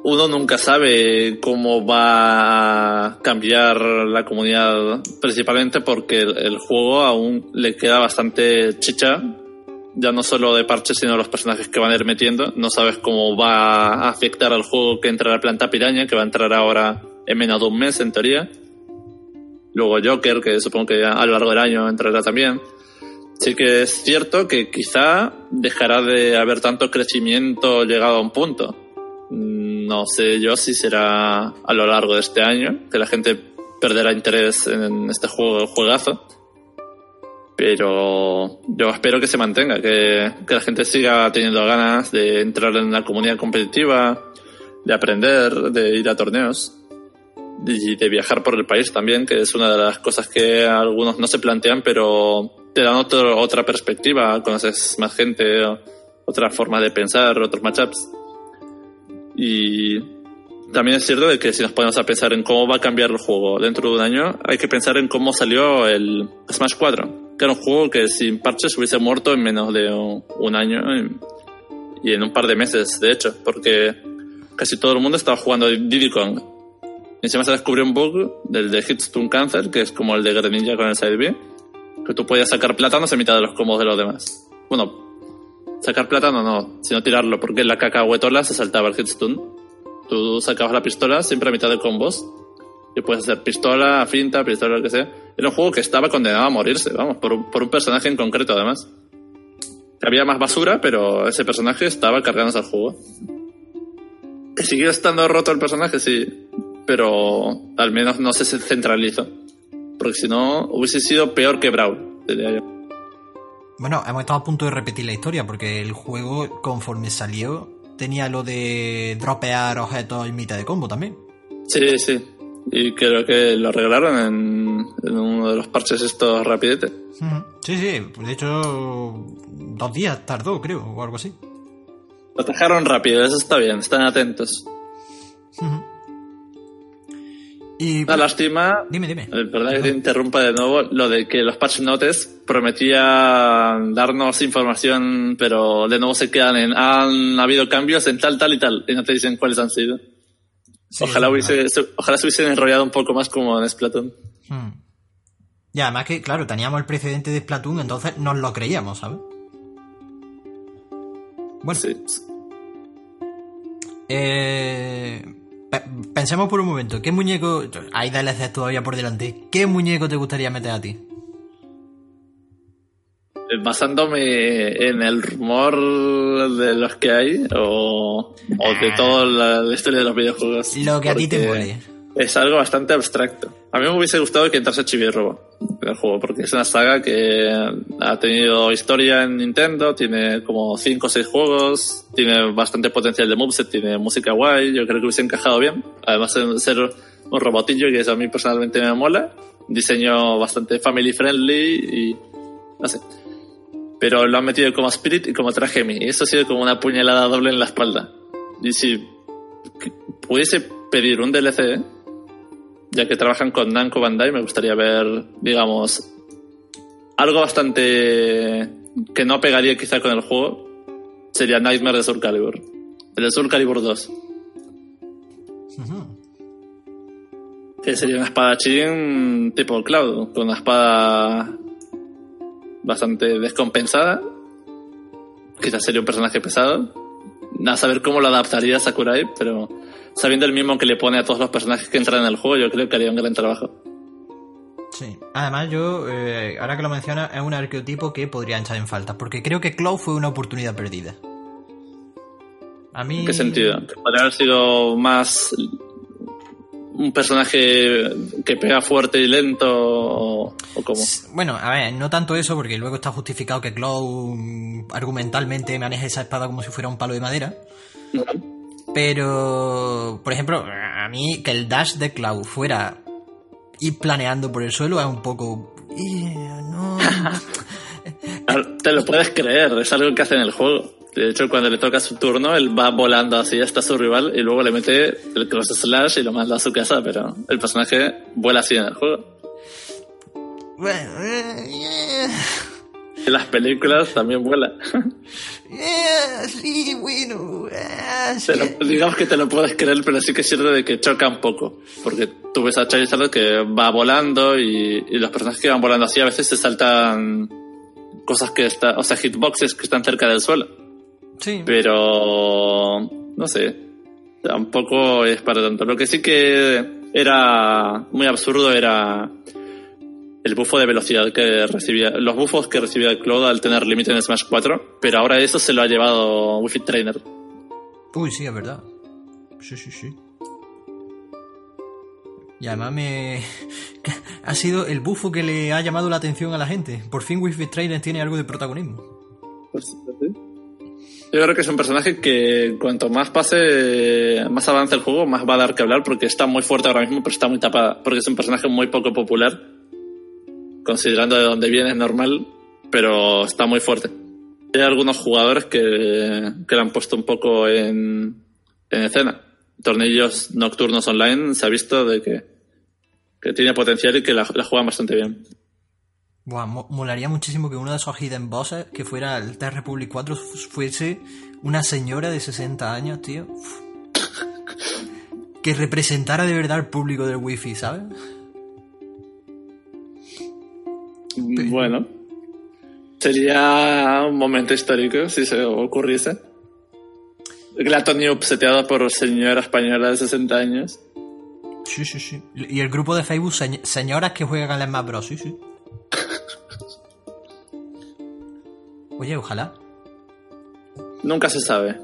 uno nunca sabe cómo va a cambiar la comunidad, principalmente porque el, juego aún le queda bastante chicha, ya no solo de parches, sino los personajes que van a ir metiendo. No sabes cómo va a afectar al juego que entra la planta piraña, que va a entrar ahora en menos de un mes, en teoría. Luego Joker, que supongo que a lo largo del año entrará también. Sí que es cierto que quizá dejará de haber tanto crecimiento llegado a un punto. Mm, No sé yo si será a lo largo de este año, que la gente perderá interés en este juego, juegazo. Pero yo espero que se mantenga, que, que la gente siga teniendo ganas de entrar en la comunidad competitiva, de aprender, de ir a torneos y de viajar por el país también, que es una de las cosas que algunos no se plantean, pero te dan otro- otra perspectiva, conoces más gente, otra forma de pensar, otros matchups. Y también es cierto de que si nos ponemos a pensar en cómo va a cambiar el juego dentro de un año, hay que pensar en cómo salió el Smash 4, que era un juego que sin parches hubiese muerto en menos de un, año y- y en un par de meses, de hecho, porque casi todo el mundo estaba jugando Diddy Kong. Y encima se descubrió un bug del de Hitstone Cancer, que es como el de Greninja con el Side B, que tú podías sacar plátanos en mitad de los combos de los demás. Bueno, sacar plátano no, sino tirarlo, porque la cacahuetola se saltaba el Hitstone. Tú sacabas la pistola siempre a mitad de combos, y puedes hacer pistola, finta, pistola, lo que sea. Era un juego que estaba condenado a morirse, vamos, por un, por un personaje en concreto además. Había más basura, pero ese personaje estaba cargándose al juego. Que siguió estando roto el personaje, sí, pero al menos no se centralizó. Porque si no, hubiese sido peor que Brawl, diría yo. Bueno, hemos estado a punto de repetir la historia porque el juego, conforme salió, tenía lo de dropear objetos en mitad de combo también. Sí, sí. Y creo que lo arreglaron en, en uno de los parches estos rapidetes. Ujú. Sí, sí, de hecho, dos días tardó, creo, o algo así. Lo atajaron rápido, eso está bien, están atentos. Ujú. Y, Una lástima. Dime, dime. eh, Perdón que te interrumpa de nuevo. Lo de que los patch notes prometían darnos información, pero de nuevo se quedan en. Han habido cambios en tal, tal y tal. Y no te dicen cuáles han sido. Sí, ojalá, es hubiese, se- ojalá se hubiesen enrollado un poco más como en Splatoon. Hmm. Y además que, claro, teníamos el precedente de Splatoon, entonces nos lo creíamos, ¿sabes? Bueno, Sí. eh, pensemos por un momento, ¿qué muñeco... Hay DLCs todavía por delante. ¿Qué muñeco te gustaría meter a ti? Eh, Basándome en el rumor de los que hay o, o de toda la, la historia de los videojuegos. Lo que a ti te mole. Es algo bastante abstracto. A mí me hubiese gustado que entrase Chibi Robo el juego, porque es una saga que ha tenido historia en Nintendo, tiene como 5 o 6 juegos, tiene bastante potencial de moveset, tiene música guay, yo creo que hubiese encajado bien. Además de ser un robotillo, que eso a mí personalmente me mola, diseño bastante family friendly y no sé. Pero lo han metido como Spirit y como traje Mi. Y eso ha sido como una puñalada doble en la espalda. Y si pudiese pedir un DLC, ya que trabajan con Namco Bandai, me gustaría ver, digamos, algo bastante que no pegaría quizá con el juego. Sería Nightmare de Soul Calibur. El de Soul Calibur 2. Ujú. Que sería una espadachín tipo Cloud, con una espada bastante descompensada. Quizás sería un personaje pesado. A saber cómo lo adaptaría Sakurai, pero sabiendo el mismo que le pone a todos los personajes que entran en el juego, yo creo que haría un gran trabajo. Sí. Además, yo, eh, ahora que lo mencionas, es un arqueotipo que podría echar en falta, porque creo que Cloud fue una oportunidad perdida. A mí... ¿En qué sentido? ¿Que podría haber sido más un personaje que pega fuerte y lento o, o cómo? Bueno, a ver, no tanto eso, porque luego está justificado que Cloud argumentalmente maneje esa espada como si fuera un palo de madera. Pero, por ejemplo, a mí que el dash de Cloud fuera ir planeando por el suelo es un poco... "Eh, no. Te lo puedes creer, es algo que hace en el juego. De hecho, cuando le toca su turno, él va volando así hasta su rival y luego le mete el cross slash y lo manda a su casa, pero el personaje vuela así en el juego. Bueno, eh, En las películas también vuela. eh, sí, bueno. sí. Te lo- digamos que te lo puedes creer, pero sí que es cierto de que choca un poco. Porque tú ves a Charizard que va volando y, y los personajes que van volando así a veces se saltan cosas que están, o sea, hitboxes que están cerca del suelo. Sí. Pero no sé, tampoco es para tanto. Lo que sí que era muy absurdo era el bufo de velocidad que recibía, los bufos que recibía Cloud al tener límite en Smash 4, pero ahora eso se lo ha llevado Wi-Fi Trainer. Uy, sí, es verdad. Sí, sí, sí. Y además me... Ha sido el bufo que le ha llamado la atención a la gente. Por fin Wi-Fi Trainer tiene algo de protagonismo. Pues, Yo creo que es un personaje que cuanto más pase, más avance el juego, más va a dar que hablar porque está muy fuerte ahora mismo, pero está muy tapada. Porque es un personaje muy poco popular, considerando de dónde viene es normal, pero está muy fuerte. Hay algunos jugadores que, que lo han puesto un poco en, en escena. Tornillos nocturnos online se ha visto de que, que tiene potencial y que la, la juegan bastante bien. Buah, mo- molaría muchísimo que uno de esos hidden bosses, que fuera el Test Republic 4, fu- fuese una señora de 60 años, tío. Uf. Que representara de verdad al público del Wi-Fi, ¿sabes? Bueno, sería un momento histórico si se ocurriese. Glatony seteado por señora española de 60 años. Sí, sí, sí. Y el grupo de Facebook, señ- señoras que juegan al Smash Bros. Sí, sí. Oye, ojalá. Nunca se sabe.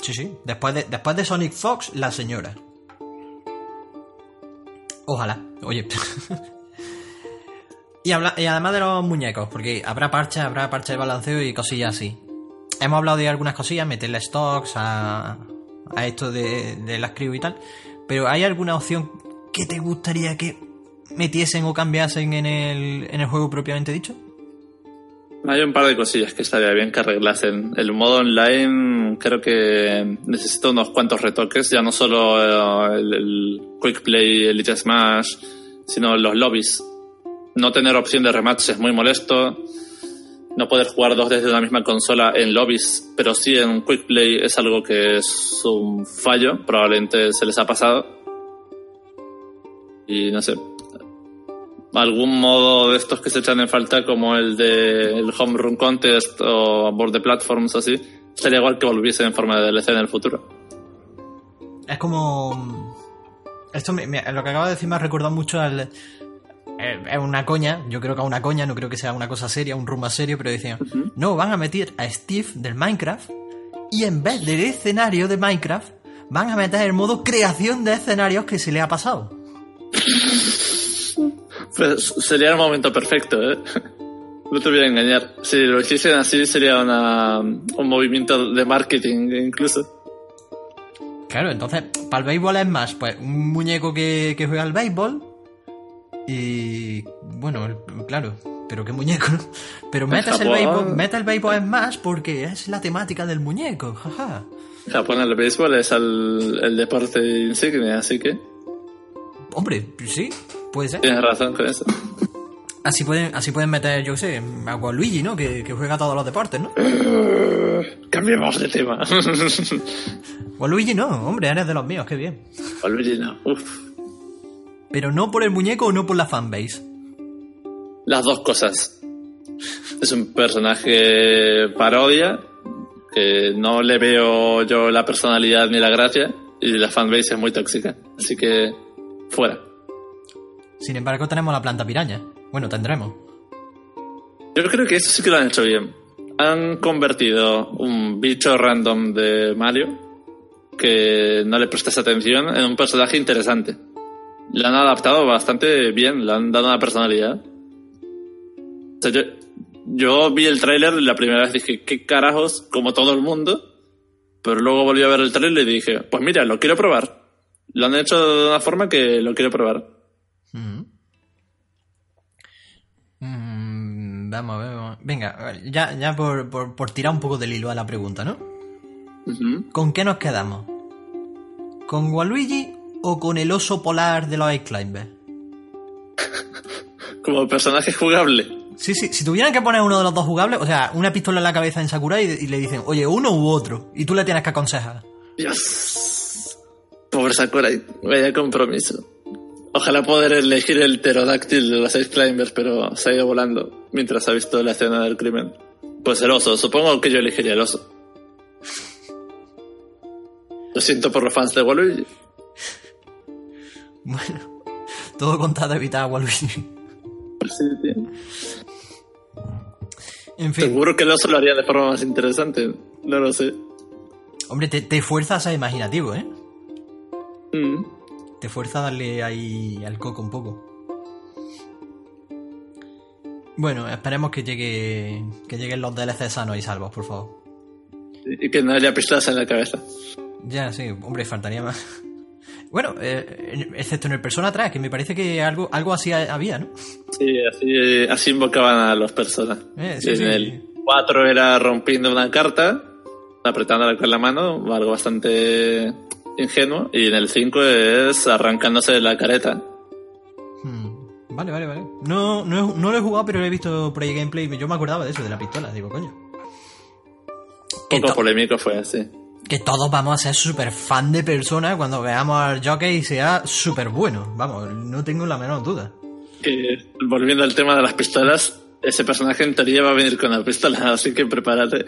Sí, sí. Después de, después de Sonic Fox, la señora. Ojalá. Oye. y, además de los muñecos, porque habrá parches, habrá parches de balanceo y cosillas así. Hemos hablado de algunas cosillas, meterle stocks a, a esto de, de las crew y tal. Pero ¿hay alguna opción que te gustaría que metiesen o cambiasen en el, en el juego propiamente dicho? Hay un par de cosillas que estaría bien que arreglasen. El modo online creo que necesita unos cuantos retoques, ya no solo eh, el, el Quick Play Elite Smash, sino los lobbies. No tener opción de rematch es muy molesto. No poder jugar dos desde una misma consola en lobbies, pero sí en Quick Play es algo que es un fallo. Probablemente se les ha pasado. Y no sé, algún modo de estos que se echan en falta, como el de Home Run Contest o Board de Platforms así, sería igual que volviese en forma de DLC en el futuro. Es como. Esto me- me- lo que acabo de decir me ha recordado mucho al. Eh, Es una coña, yo creo que es una coña, no creo que sea una cosa seria, un rumbo serio, pero decían, no, van a meter a Steve del Minecraft y en vez del escenario de Minecraft, van a meter el modo creación de escenarios que se le ha pasado. Pues sería el momento perfecto, ¿eh? No te voy a engañar. Si lo hiciesen así, sería una, un movimiento de marketing incluso. Claro, entonces, para el béisbol es más, pues un muñeco que, que juega al béisbol y... Bueno, claro, pero qué muñeco, ¿no? Pero metes el béisbol, mete el béisbol es más porque es la temática del muñeco, jaja. Japón el béisbol es el, el deporte insignia, así que Hombre, sí, puede ser. tienes razón con eso. Así pueden, así pueden meter, yo sé, a Waluigi, ¿no? Que, que juega todos los deportes, ¿no? Cambiemos de tema. Waluigi no, hombre, eres de los míos, qué bien. Luigi no. Uf. Pero no por el muñeco o no por la fanbase. Las dos cosas. Es un personaje parodia que no le veo yo la personalidad ni la gracia y la fanbase es muy tóxica. Así que fuera. Sin embargo, tenemos la planta piraña. Bueno, tendremos. Yo creo que eso sí que lo han hecho bien. Han convertido un bicho random de Mario que no le prestas atención en un personaje interesante. Lo han adaptado bastante bien, le han dado una personalidad. O sea, yo, yo vi el tráiler la primera vez dije, ¿qué carajos? Como todo el mundo. Pero luego volví a ver el tráiler y dije, pues mira, lo quiero probar. Lo han hecho de una forma que lo quiero probar. Mm. Mm, vamos, a ver, vamos. Venga, ya, ya por, por- por tirar un poco del hilo a la pregunta, ¿no? ¿Con qué nos quedamos? ¿Con Waluigi o con el oso polar de los Ice Climbers? Como personaje jugable. Sí, sí, si tuvieran que poner uno de los dos jugables, o sea, una pistola en la cabeza en Sakurai y, y le dicen, oye, uno u otro, y tú le tienes que aconsejar. Dios. Pobre Sakurai, vaya compromiso. Ojalá poder elegir el pterodáctil de los Ice Climbers, pero se ha ido volando mientras ha visto la escena del crimen. Pues el oso, supongo que yo elegiría el oso. Lo siento por los fans de Waluigi. Bueno, todo con tal de evitar a Waluigi. Sí. En fin, Seguro que el oso lo haría de forma más interesante. No lo sé. hombre, te, te fuerza a ser imaginativo, ¿eh? Mm. Te fuerza a darle ahí al coco un poco. Bueno, esperemos que llegue que lleguen los DLC sanos y salvos, por favor. Y que no haya pistolas en la cabeza. Ya, sí, hombre, faltaría más. Bueno, eh, excepto en el Persona 3, que me parece que algo, algo así ha- había, ¿no? Sí, así, así invocaban a las personas. Eh, sí, en sí. el 4 era rompiendo una carta, apretándola con la mano, algo bastante ingenuo. Y en el 5 es arrancándose la careta. Hmm, Vale, vale, vale. No, no, no lo he jugado, pero lo he visto por ahí gameplay. Yo me acordaba de eso, de la pistola. Digo, coño. Poco polémico fue así. Que todos vamos a ser súper fan de Persona cuando veamos al jockey y sea súper bueno. Vamos, no tengo la menor duda. Que, volviendo al tema de las pistolas, ese personaje en teoría va a venir con la pistola, así que prepárate.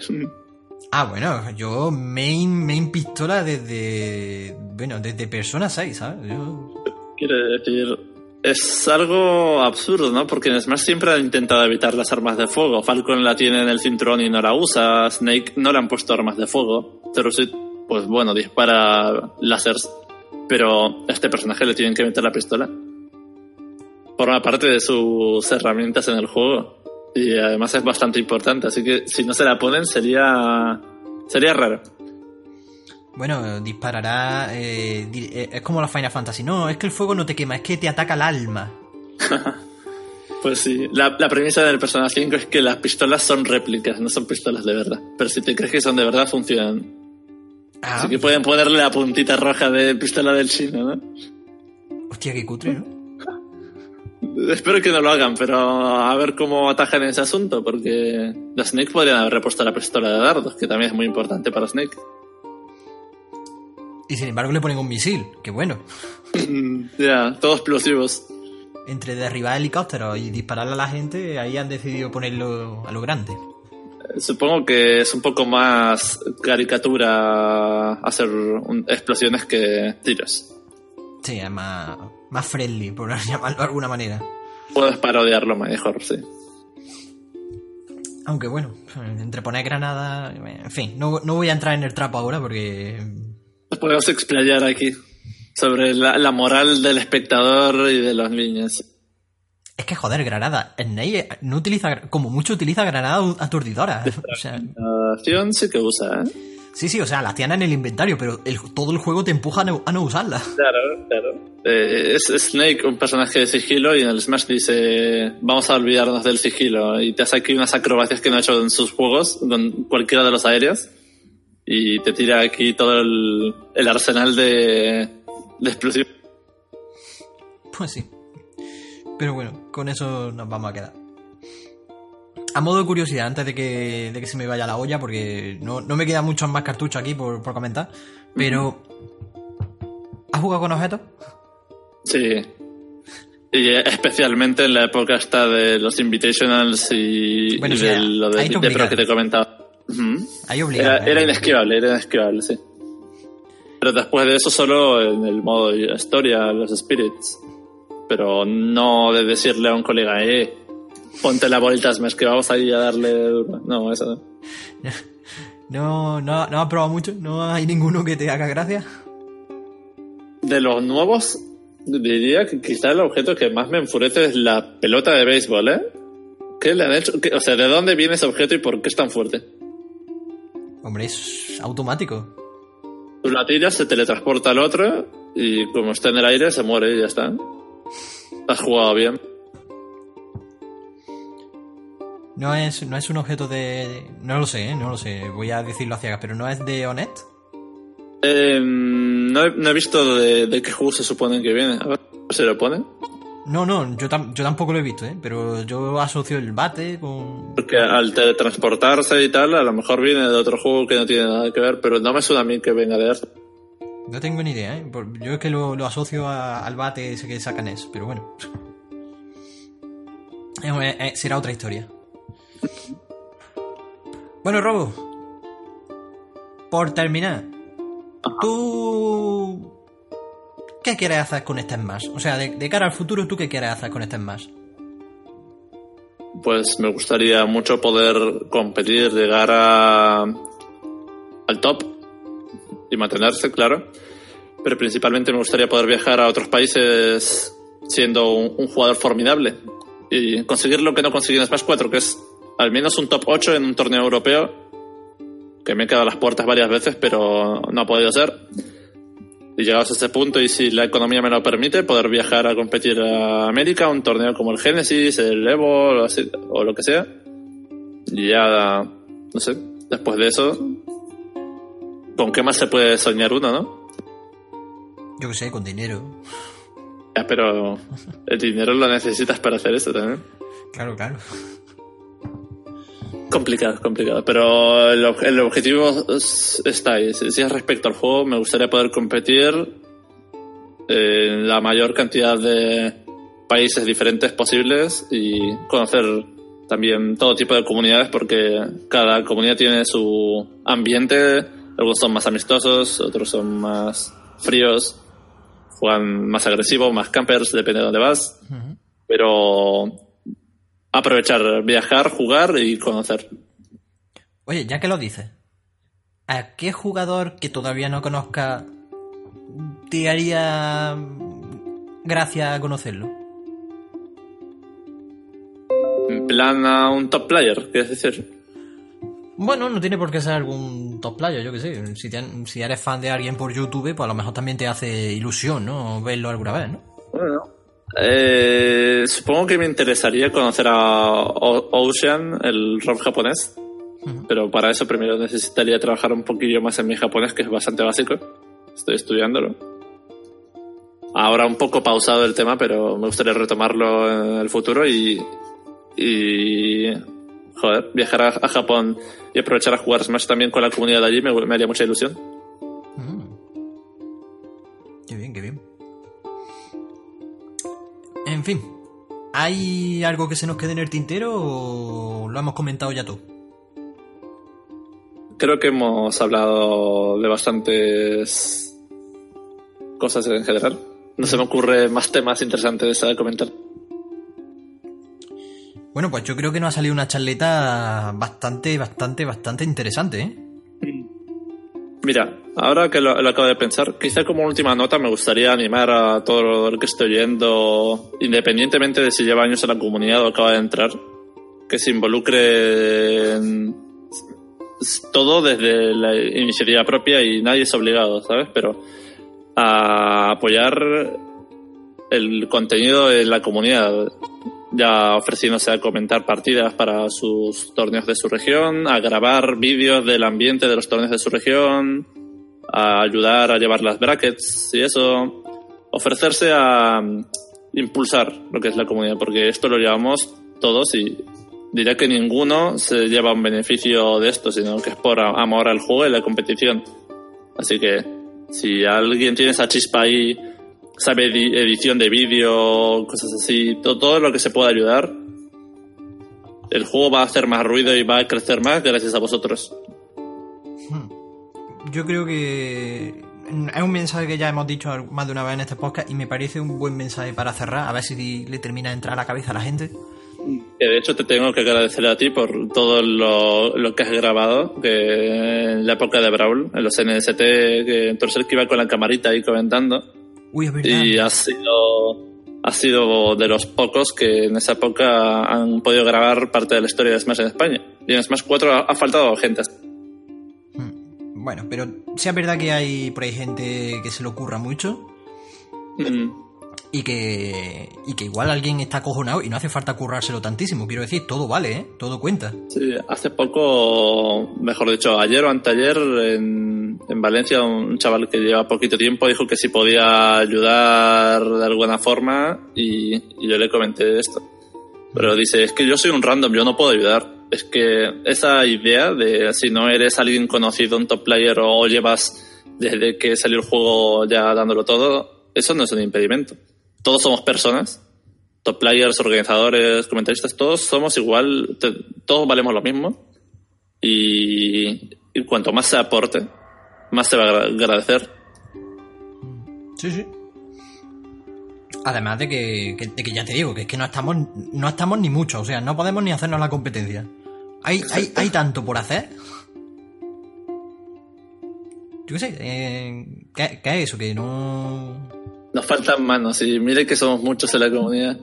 Ah, bueno, yo main, main pistola desde. Bueno, desde Persona 6, ¿sabes? Yo. Quiero decir, es algo absurdo, ¿no? Porque en Smash siempre han intentado evitar las armas de fuego. Falcon la tiene en el cinturón y no la usa. Snake no le han puesto armas de fuego. Zero Suit, pues bueno, dispara láseres. Pero a este personaje le tienen que meter la pistola. Forma parte de sus herramientas en el juego. Y además es bastante importante. Así que si no se la ponen sería... Sería raro. Bueno, disparará. eh, eh, es como la Final Fantasy. No, es que el fuego no te quema, es que te ataca el alma. Pues sí, la, la premisa del Persona 5 es que las pistolas son réplicas, no son pistolas de verdad. Pero si te crees que son de verdad, funcionan. Ah, Así que pueden ponerle la puntita roja de pistola del chino, ¿no? Hostia, qué cutre, ¿no? Espero que no lo hagan, pero a ver cómo atajan ese asunto, porque los Snake podrían haber repuesto la pistola de dardos, que también es muy importante para Snake. Y sin embargo le ponen un misil, que bueno. ya, todos explosivos. Entre derribar helicópteros y dispararle a la gente, ahí han decidido ponerlo a lo grande. Supongo que es un poco más caricatura hacer un- explosiones que tiros. Sí, es más, más friendly, por llamarlo de alguna manera. Puedes parodiarlo mejor, sí. Aunque bueno, entre poner granadas... En fin, no, no voy a entrar en el trapo ahora porque... Podemos explayar aquí sobre la, la moral del espectador y de los niños. Es que joder, granada. Snake no utiliza... Como mucho utiliza granadas aturdidoras. O sea, La acción sí que usa, ¿eh? sí, sí, o sea, las tiene en el inventario, pero el- todo el juego te empuja a no, a no usarlas. Claro, claro. Eh, es Snake, un personaje de sigilo, y en el Smash dice, vamos a olvidarnos del sigilo. Y te hace aquí unas acrobacias que no ha hecho en sus juegos, con cualquiera de los aéreos. Y te tira aquí todo el, el arsenal de, de explosivos. Pues sí. Pero bueno, con eso nos vamos a quedar. A modo de curiosidad, antes de que, de que se me vaya la olla, porque no, no me quedan muchos más cartuchos aquí por, por comentar, pero... ¿Has jugado con objetos? Sí. Y especialmente en la época esta de los Invitationals y, Bueno, y de lo de, de Pro que te comentaba. Ujú. Ahí obligado. Era, era inesquivable, era inesquivable, sí. Pero después de eso solo en el modo historia, los spirits. Pero no de decirle a un colega, eh, ponte la bolita Smash que vamos ahí a darle. No, eso no. No, no, no has probado mucho, no hay ninguno que te haga gracia. De los nuevos, diría que quizá el objeto que más me enfurece es la pelota de béisbol, ¿eh? ¿Qué le han hecho? ¿Qué- o sea, ¿de dónde viene ese objeto y por qué es tan fuerte? Hombre, es automático. Tú la tiras, se teletransporta al otro y como está en el aire se muere y ya está. Has jugado bien. No es, no es un objeto de... No lo sé, ¿eh? no lo sé, voy a decirlo a ciegas, pero no es de Onet. Eh, no, he, no he visto de, de qué juego se supone que viene. A ver, ¿se lo pone? No, no, yo, tam- yo tampoco lo he visto, ¿eh? pero yo asocio el bate con... Porque al teletransportarse y tal, a lo mejor viene de otro juego que no tiene nada que ver, pero no me suena a mí que venga de arte. No tengo ni idea, ¿eh? Yo es que lo, lo asocio a- al bate ese que sacan es, pero bueno. Eh, eh, será otra historia. Bueno, Robo. Por terminar. ¿Tú... ¿Qué quieres hacer con este Smash? O sea, de, cara al futuro, ¿tú qué quieres hacer con este Smash? Pues me gustaría mucho poder competir, llegar a, al top y mantenerse, claro. Pero principalmente me gustaría poder viajar a otros países siendo un, un jugador formidable y conseguir lo que no conseguí en Smash 4, que es al menos un top 8 en un torneo europeo, que me he quedado a las puertas varias veces, pero no ha podido ser. Y llegados a ese punto, y si la economía me lo permite, poder viajar a competir a América, un torneo como el Genesis, el Evo o, así- o lo que sea. Y ya, no sé, después de eso, ¿con qué más se puede soñar uno, no? Yo qué sé, con dinero. Ya, pero el dinero lo necesitas para hacer eso también. Claro, claro. Complicado, complicado. Pero el, el objetivo es- está ahí. Si es respecto al juego, me gustaría poder competir en la mayor cantidad de países diferentes posibles y conocer también todo tipo de comunidades porque cada comunidad tiene su ambiente. Algunos son más amistosos, otros son más fríos, juegan más agresivo, más campers, depende de dónde vas. Pero aprovechar, viajar, jugar y conocer. Oye, ya que lo dices, ¿a qué jugador que todavía no conozca te haría gracia conocerlo? En plan a un top player, quieres decir. Bueno, no tiene por qué ser algún top player, yo qué sé. Si, te- si eres fan de alguien por YouTube, pues a lo mejor también te hace ilusión, ¿no? Verlo alguna vez, ¿no? Bueno, Eh, supongo que me interesaría conocer a Ocean, el rock japonés. Pero para eso primero necesitaría trabajar un poquillo más en mi japonés, que es bastante básico. Estoy estudiándolo. Ahora un poco pausado el tema, pero me gustaría retomarlo en el futuro y. y joder, viajar a, Japón y aprovechar a jugar Smash también con la comunidad de allí me, me haría mucha ilusión. Qué bien, qué bien. En fin, ¿hay algo que se nos quede en el tintero o lo hemos comentado ya todo? Creo que hemos hablado de bastantes cosas en general. No se me ocurre más temas interesantes a comentar. Bueno, pues yo creo que nos ha salido una charleta bastante, bastante, bastante interesante, ¿eh? Mira, ahora que lo, acabo de pensar, quizá como última nota me gustaría animar a todo el que estoy oyendo, independientemente de si lleva años en la comunidad o acaba de entrar, que se involucre en todo desde la iniciativa propia y nadie es obligado, ¿sabes? Pero a apoyar el contenido de la comunidad, ya ofreciéndose a comentar partidas para sus torneos de su región, a grabar vídeos del ambiente de los torneos de su región, a ayudar a llevar las brackets y eso, ofrecerse a impulsar lo que es la comunidad, porque esto lo llevamos todos y diría que ninguno se lleva un beneficio de esto, sino que es por amor al juego y la competición. Así que si alguien tiene esa chispa ahí sabe edición de vídeo, cosas así, todo, todo lo que se pueda ayudar, el juego va a hacer más ruido y va a crecer más gracias a vosotros. Hmm. Yo creo que es un mensaje que ya hemos dicho más de una vez en este podcast y me parece un buen mensaje para cerrar, a ver si le termina de entrar a la cabeza a la gente. Que de hecho te tengo que agradecer a ti por todo lo, que has grabado, que en la época de Brawl, en los NST, que ser que iba con la camarita ahí comentando. Y ha sido, ha sido de los pocos que en esa época han podido grabar parte de la historia de Smash en España. Y en Smash 4 ha, faltado gente. Hmm. Bueno, pero sea verdad que hay por ahí gente que se le ocurra mucho. Mm y que, y que igual alguien está acojonado y no hace falta currárselo tantísimo. Quiero decir, todo vale, ¿eh? Todo cuenta. Sí, hace poco, mejor dicho, ayer o anteayer en, en Valencia, un chaval que lleva poquito tiempo dijo que si podía ayudar de alguna forma y, y yo le comenté esto. Pero dice, es que yo soy un random, yo no puedo ayudar. Es que esa idea de si no eres alguien conocido, un top player o llevas desde que salió el juego ya dándolo todo, eso no es un impedimento todos somos personas, top players, organizadores, comentaristas, todos somos igual, todos valemos lo mismo. Y, cuanto más se aporte, más se va a agradecer. Sí, sí. Además de que, ya te digo, que es que no estamos, no estamos ni mucho, o sea, no podemos ni hacernos la competencia. Hay, hay, hay tanto por hacer. Yo qué sé, eh, ¿qué, ¿qué, es eso? Que no. Nos faltan manos y mire que somos muchos en la comunidad.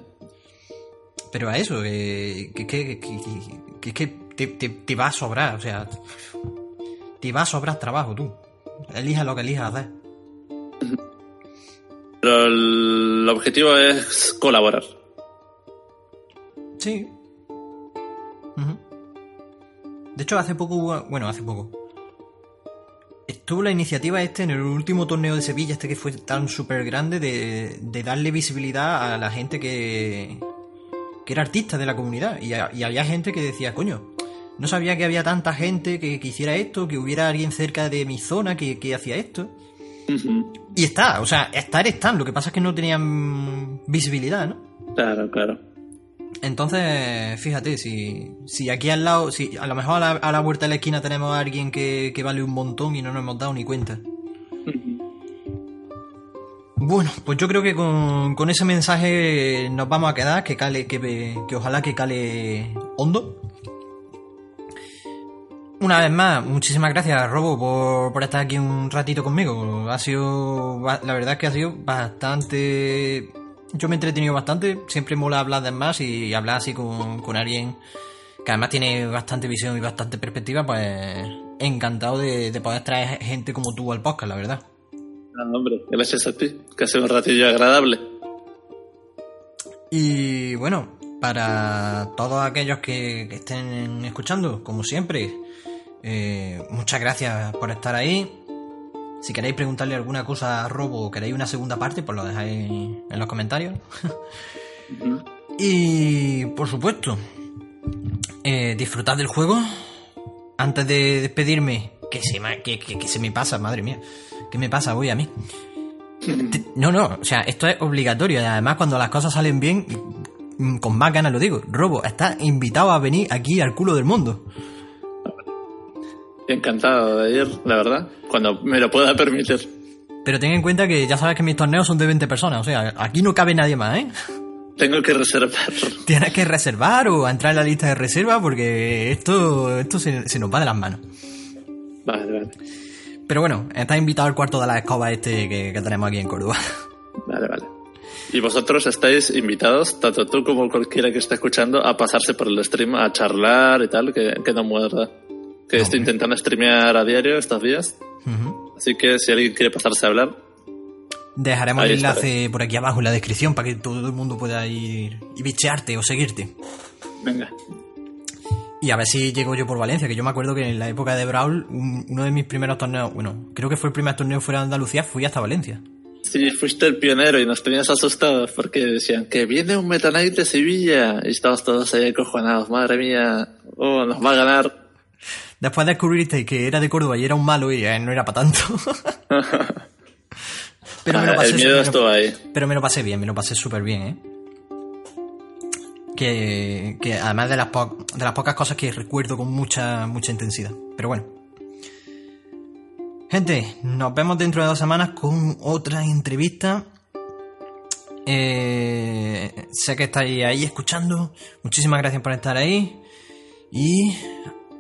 Pero a eso, que, que, que, que te, te, te, va a sobrar, o sea, te va a sobrar trabajo tú. Elija lo que elijas hacer. Pero el objetivo es colaborar. Sí. De hecho, hace poco, bueno, hace poco, Estuvo la iniciativa este en el último torneo de Sevilla, este que fue tan súper grande, de, darle visibilidad a la gente que, que era artista de la comunidad. Y, había gente que decía, coño, no sabía que había tanta gente que, hiciera esto, que hubiera alguien cerca de mi zona que, hacía esto. Y está, o sea, estar están, lo que pasa es que no tenían visibilidad, ¿no? Claro, claro. Entonces, fíjate, si, si aquí al lado, si a lo mejor a la, vuelta de la esquina tenemos a alguien que, vale un montón y no nos hemos dado ni cuenta. Bueno, pues yo creo que con, ese mensaje nos vamos a quedar, que cale, que, que ojalá que cale hondo. Una vez más, muchísimas gracias, Robo, por, por estar aquí un ratito conmigo. Ha sido, la verdad es que ha sido bastante yo me he entretenido bastante, siempre mola hablar de más y hablar así con, alguien que además tiene bastante visión y bastante perspectiva, pues encantado de, poder traer gente como tú al podcast, la verdad. Ah, hombre, gracias a ti, que ha sido un ratillo agradable. Y bueno, para todos aquellos que, que estén escuchando, como siempre, eh, muchas gracias por estar ahí. Si queréis preguntarle alguna cosa a Robo o queréis una segunda parte, pues lo dejáis en los comentarios. y por supuesto, eh, disfrutad del juego. Antes de despedirme, que se, me, que, que, se me pasa, madre mía. ¿Qué me pasa hoy a mí? No, no, o sea, esto es obligatorio. Y además, cuando las cosas salen bien, mm, con más ganas lo digo. Robo, estás invitado a venir aquí al culo del mundo. Encantado de ir, la verdad, cuando me lo pueda permitir. Pero ten en cuenta que ya sabes que mis torneos son de 20 personas, o sea, aquí no cabe nadie más, ¿eh? Tengo que reservar. Tienes que reservar o entrar en la lista de reserva porque esto, esto se, nos va de las manos. Vale, vale. Pero bueno, estás invitado al cuarto de la escoba este que, tenemos aquí en Córdoba. Vale, vale. Y vosotros estáis invitados, tanto tú como cualquiera que esté escuchando, a pasarse por el stream, a charlar y tal, que, que no muerda. Que estoy intentando streamear a diario estos días. Así que si alguien quiere pasarse a hablar, Dejaremos el enlace por aquí abajo en la descripción para que todo el mundo pueda ir y bichearte o seguirte. Venga. Y a ver si llego yo por Valencia, que yo me acuerdo que en la época de Brawl, uno de mis primeros torneos, bueno, creo que fue el primer torneo fuera de Andalucía, fui hasta Valencia. Sí, fuiste el pionero y nos tenías asustados porque decían que viene un Meta Knight de Sevilla y estábamos todos ahí acojonados, madre mía, oh, nos va a ganar. Después descubriste que era de Córdoba y era un malo y eh, no era para tanto. Pero me lo pasé, el miedo ahí. Pero me lo pasé bien, me lo pasé súper bien, ¿eh? Que, que además de las, de las pocas cosas que recuerdo con mucha, mucha intensidad. Pero bueno. Gente, nos vemos dentro de dos semanas con otra entrevista. Eh, sé que estáis ahí escuchando. Muchísimas gracias por estar ahí. Y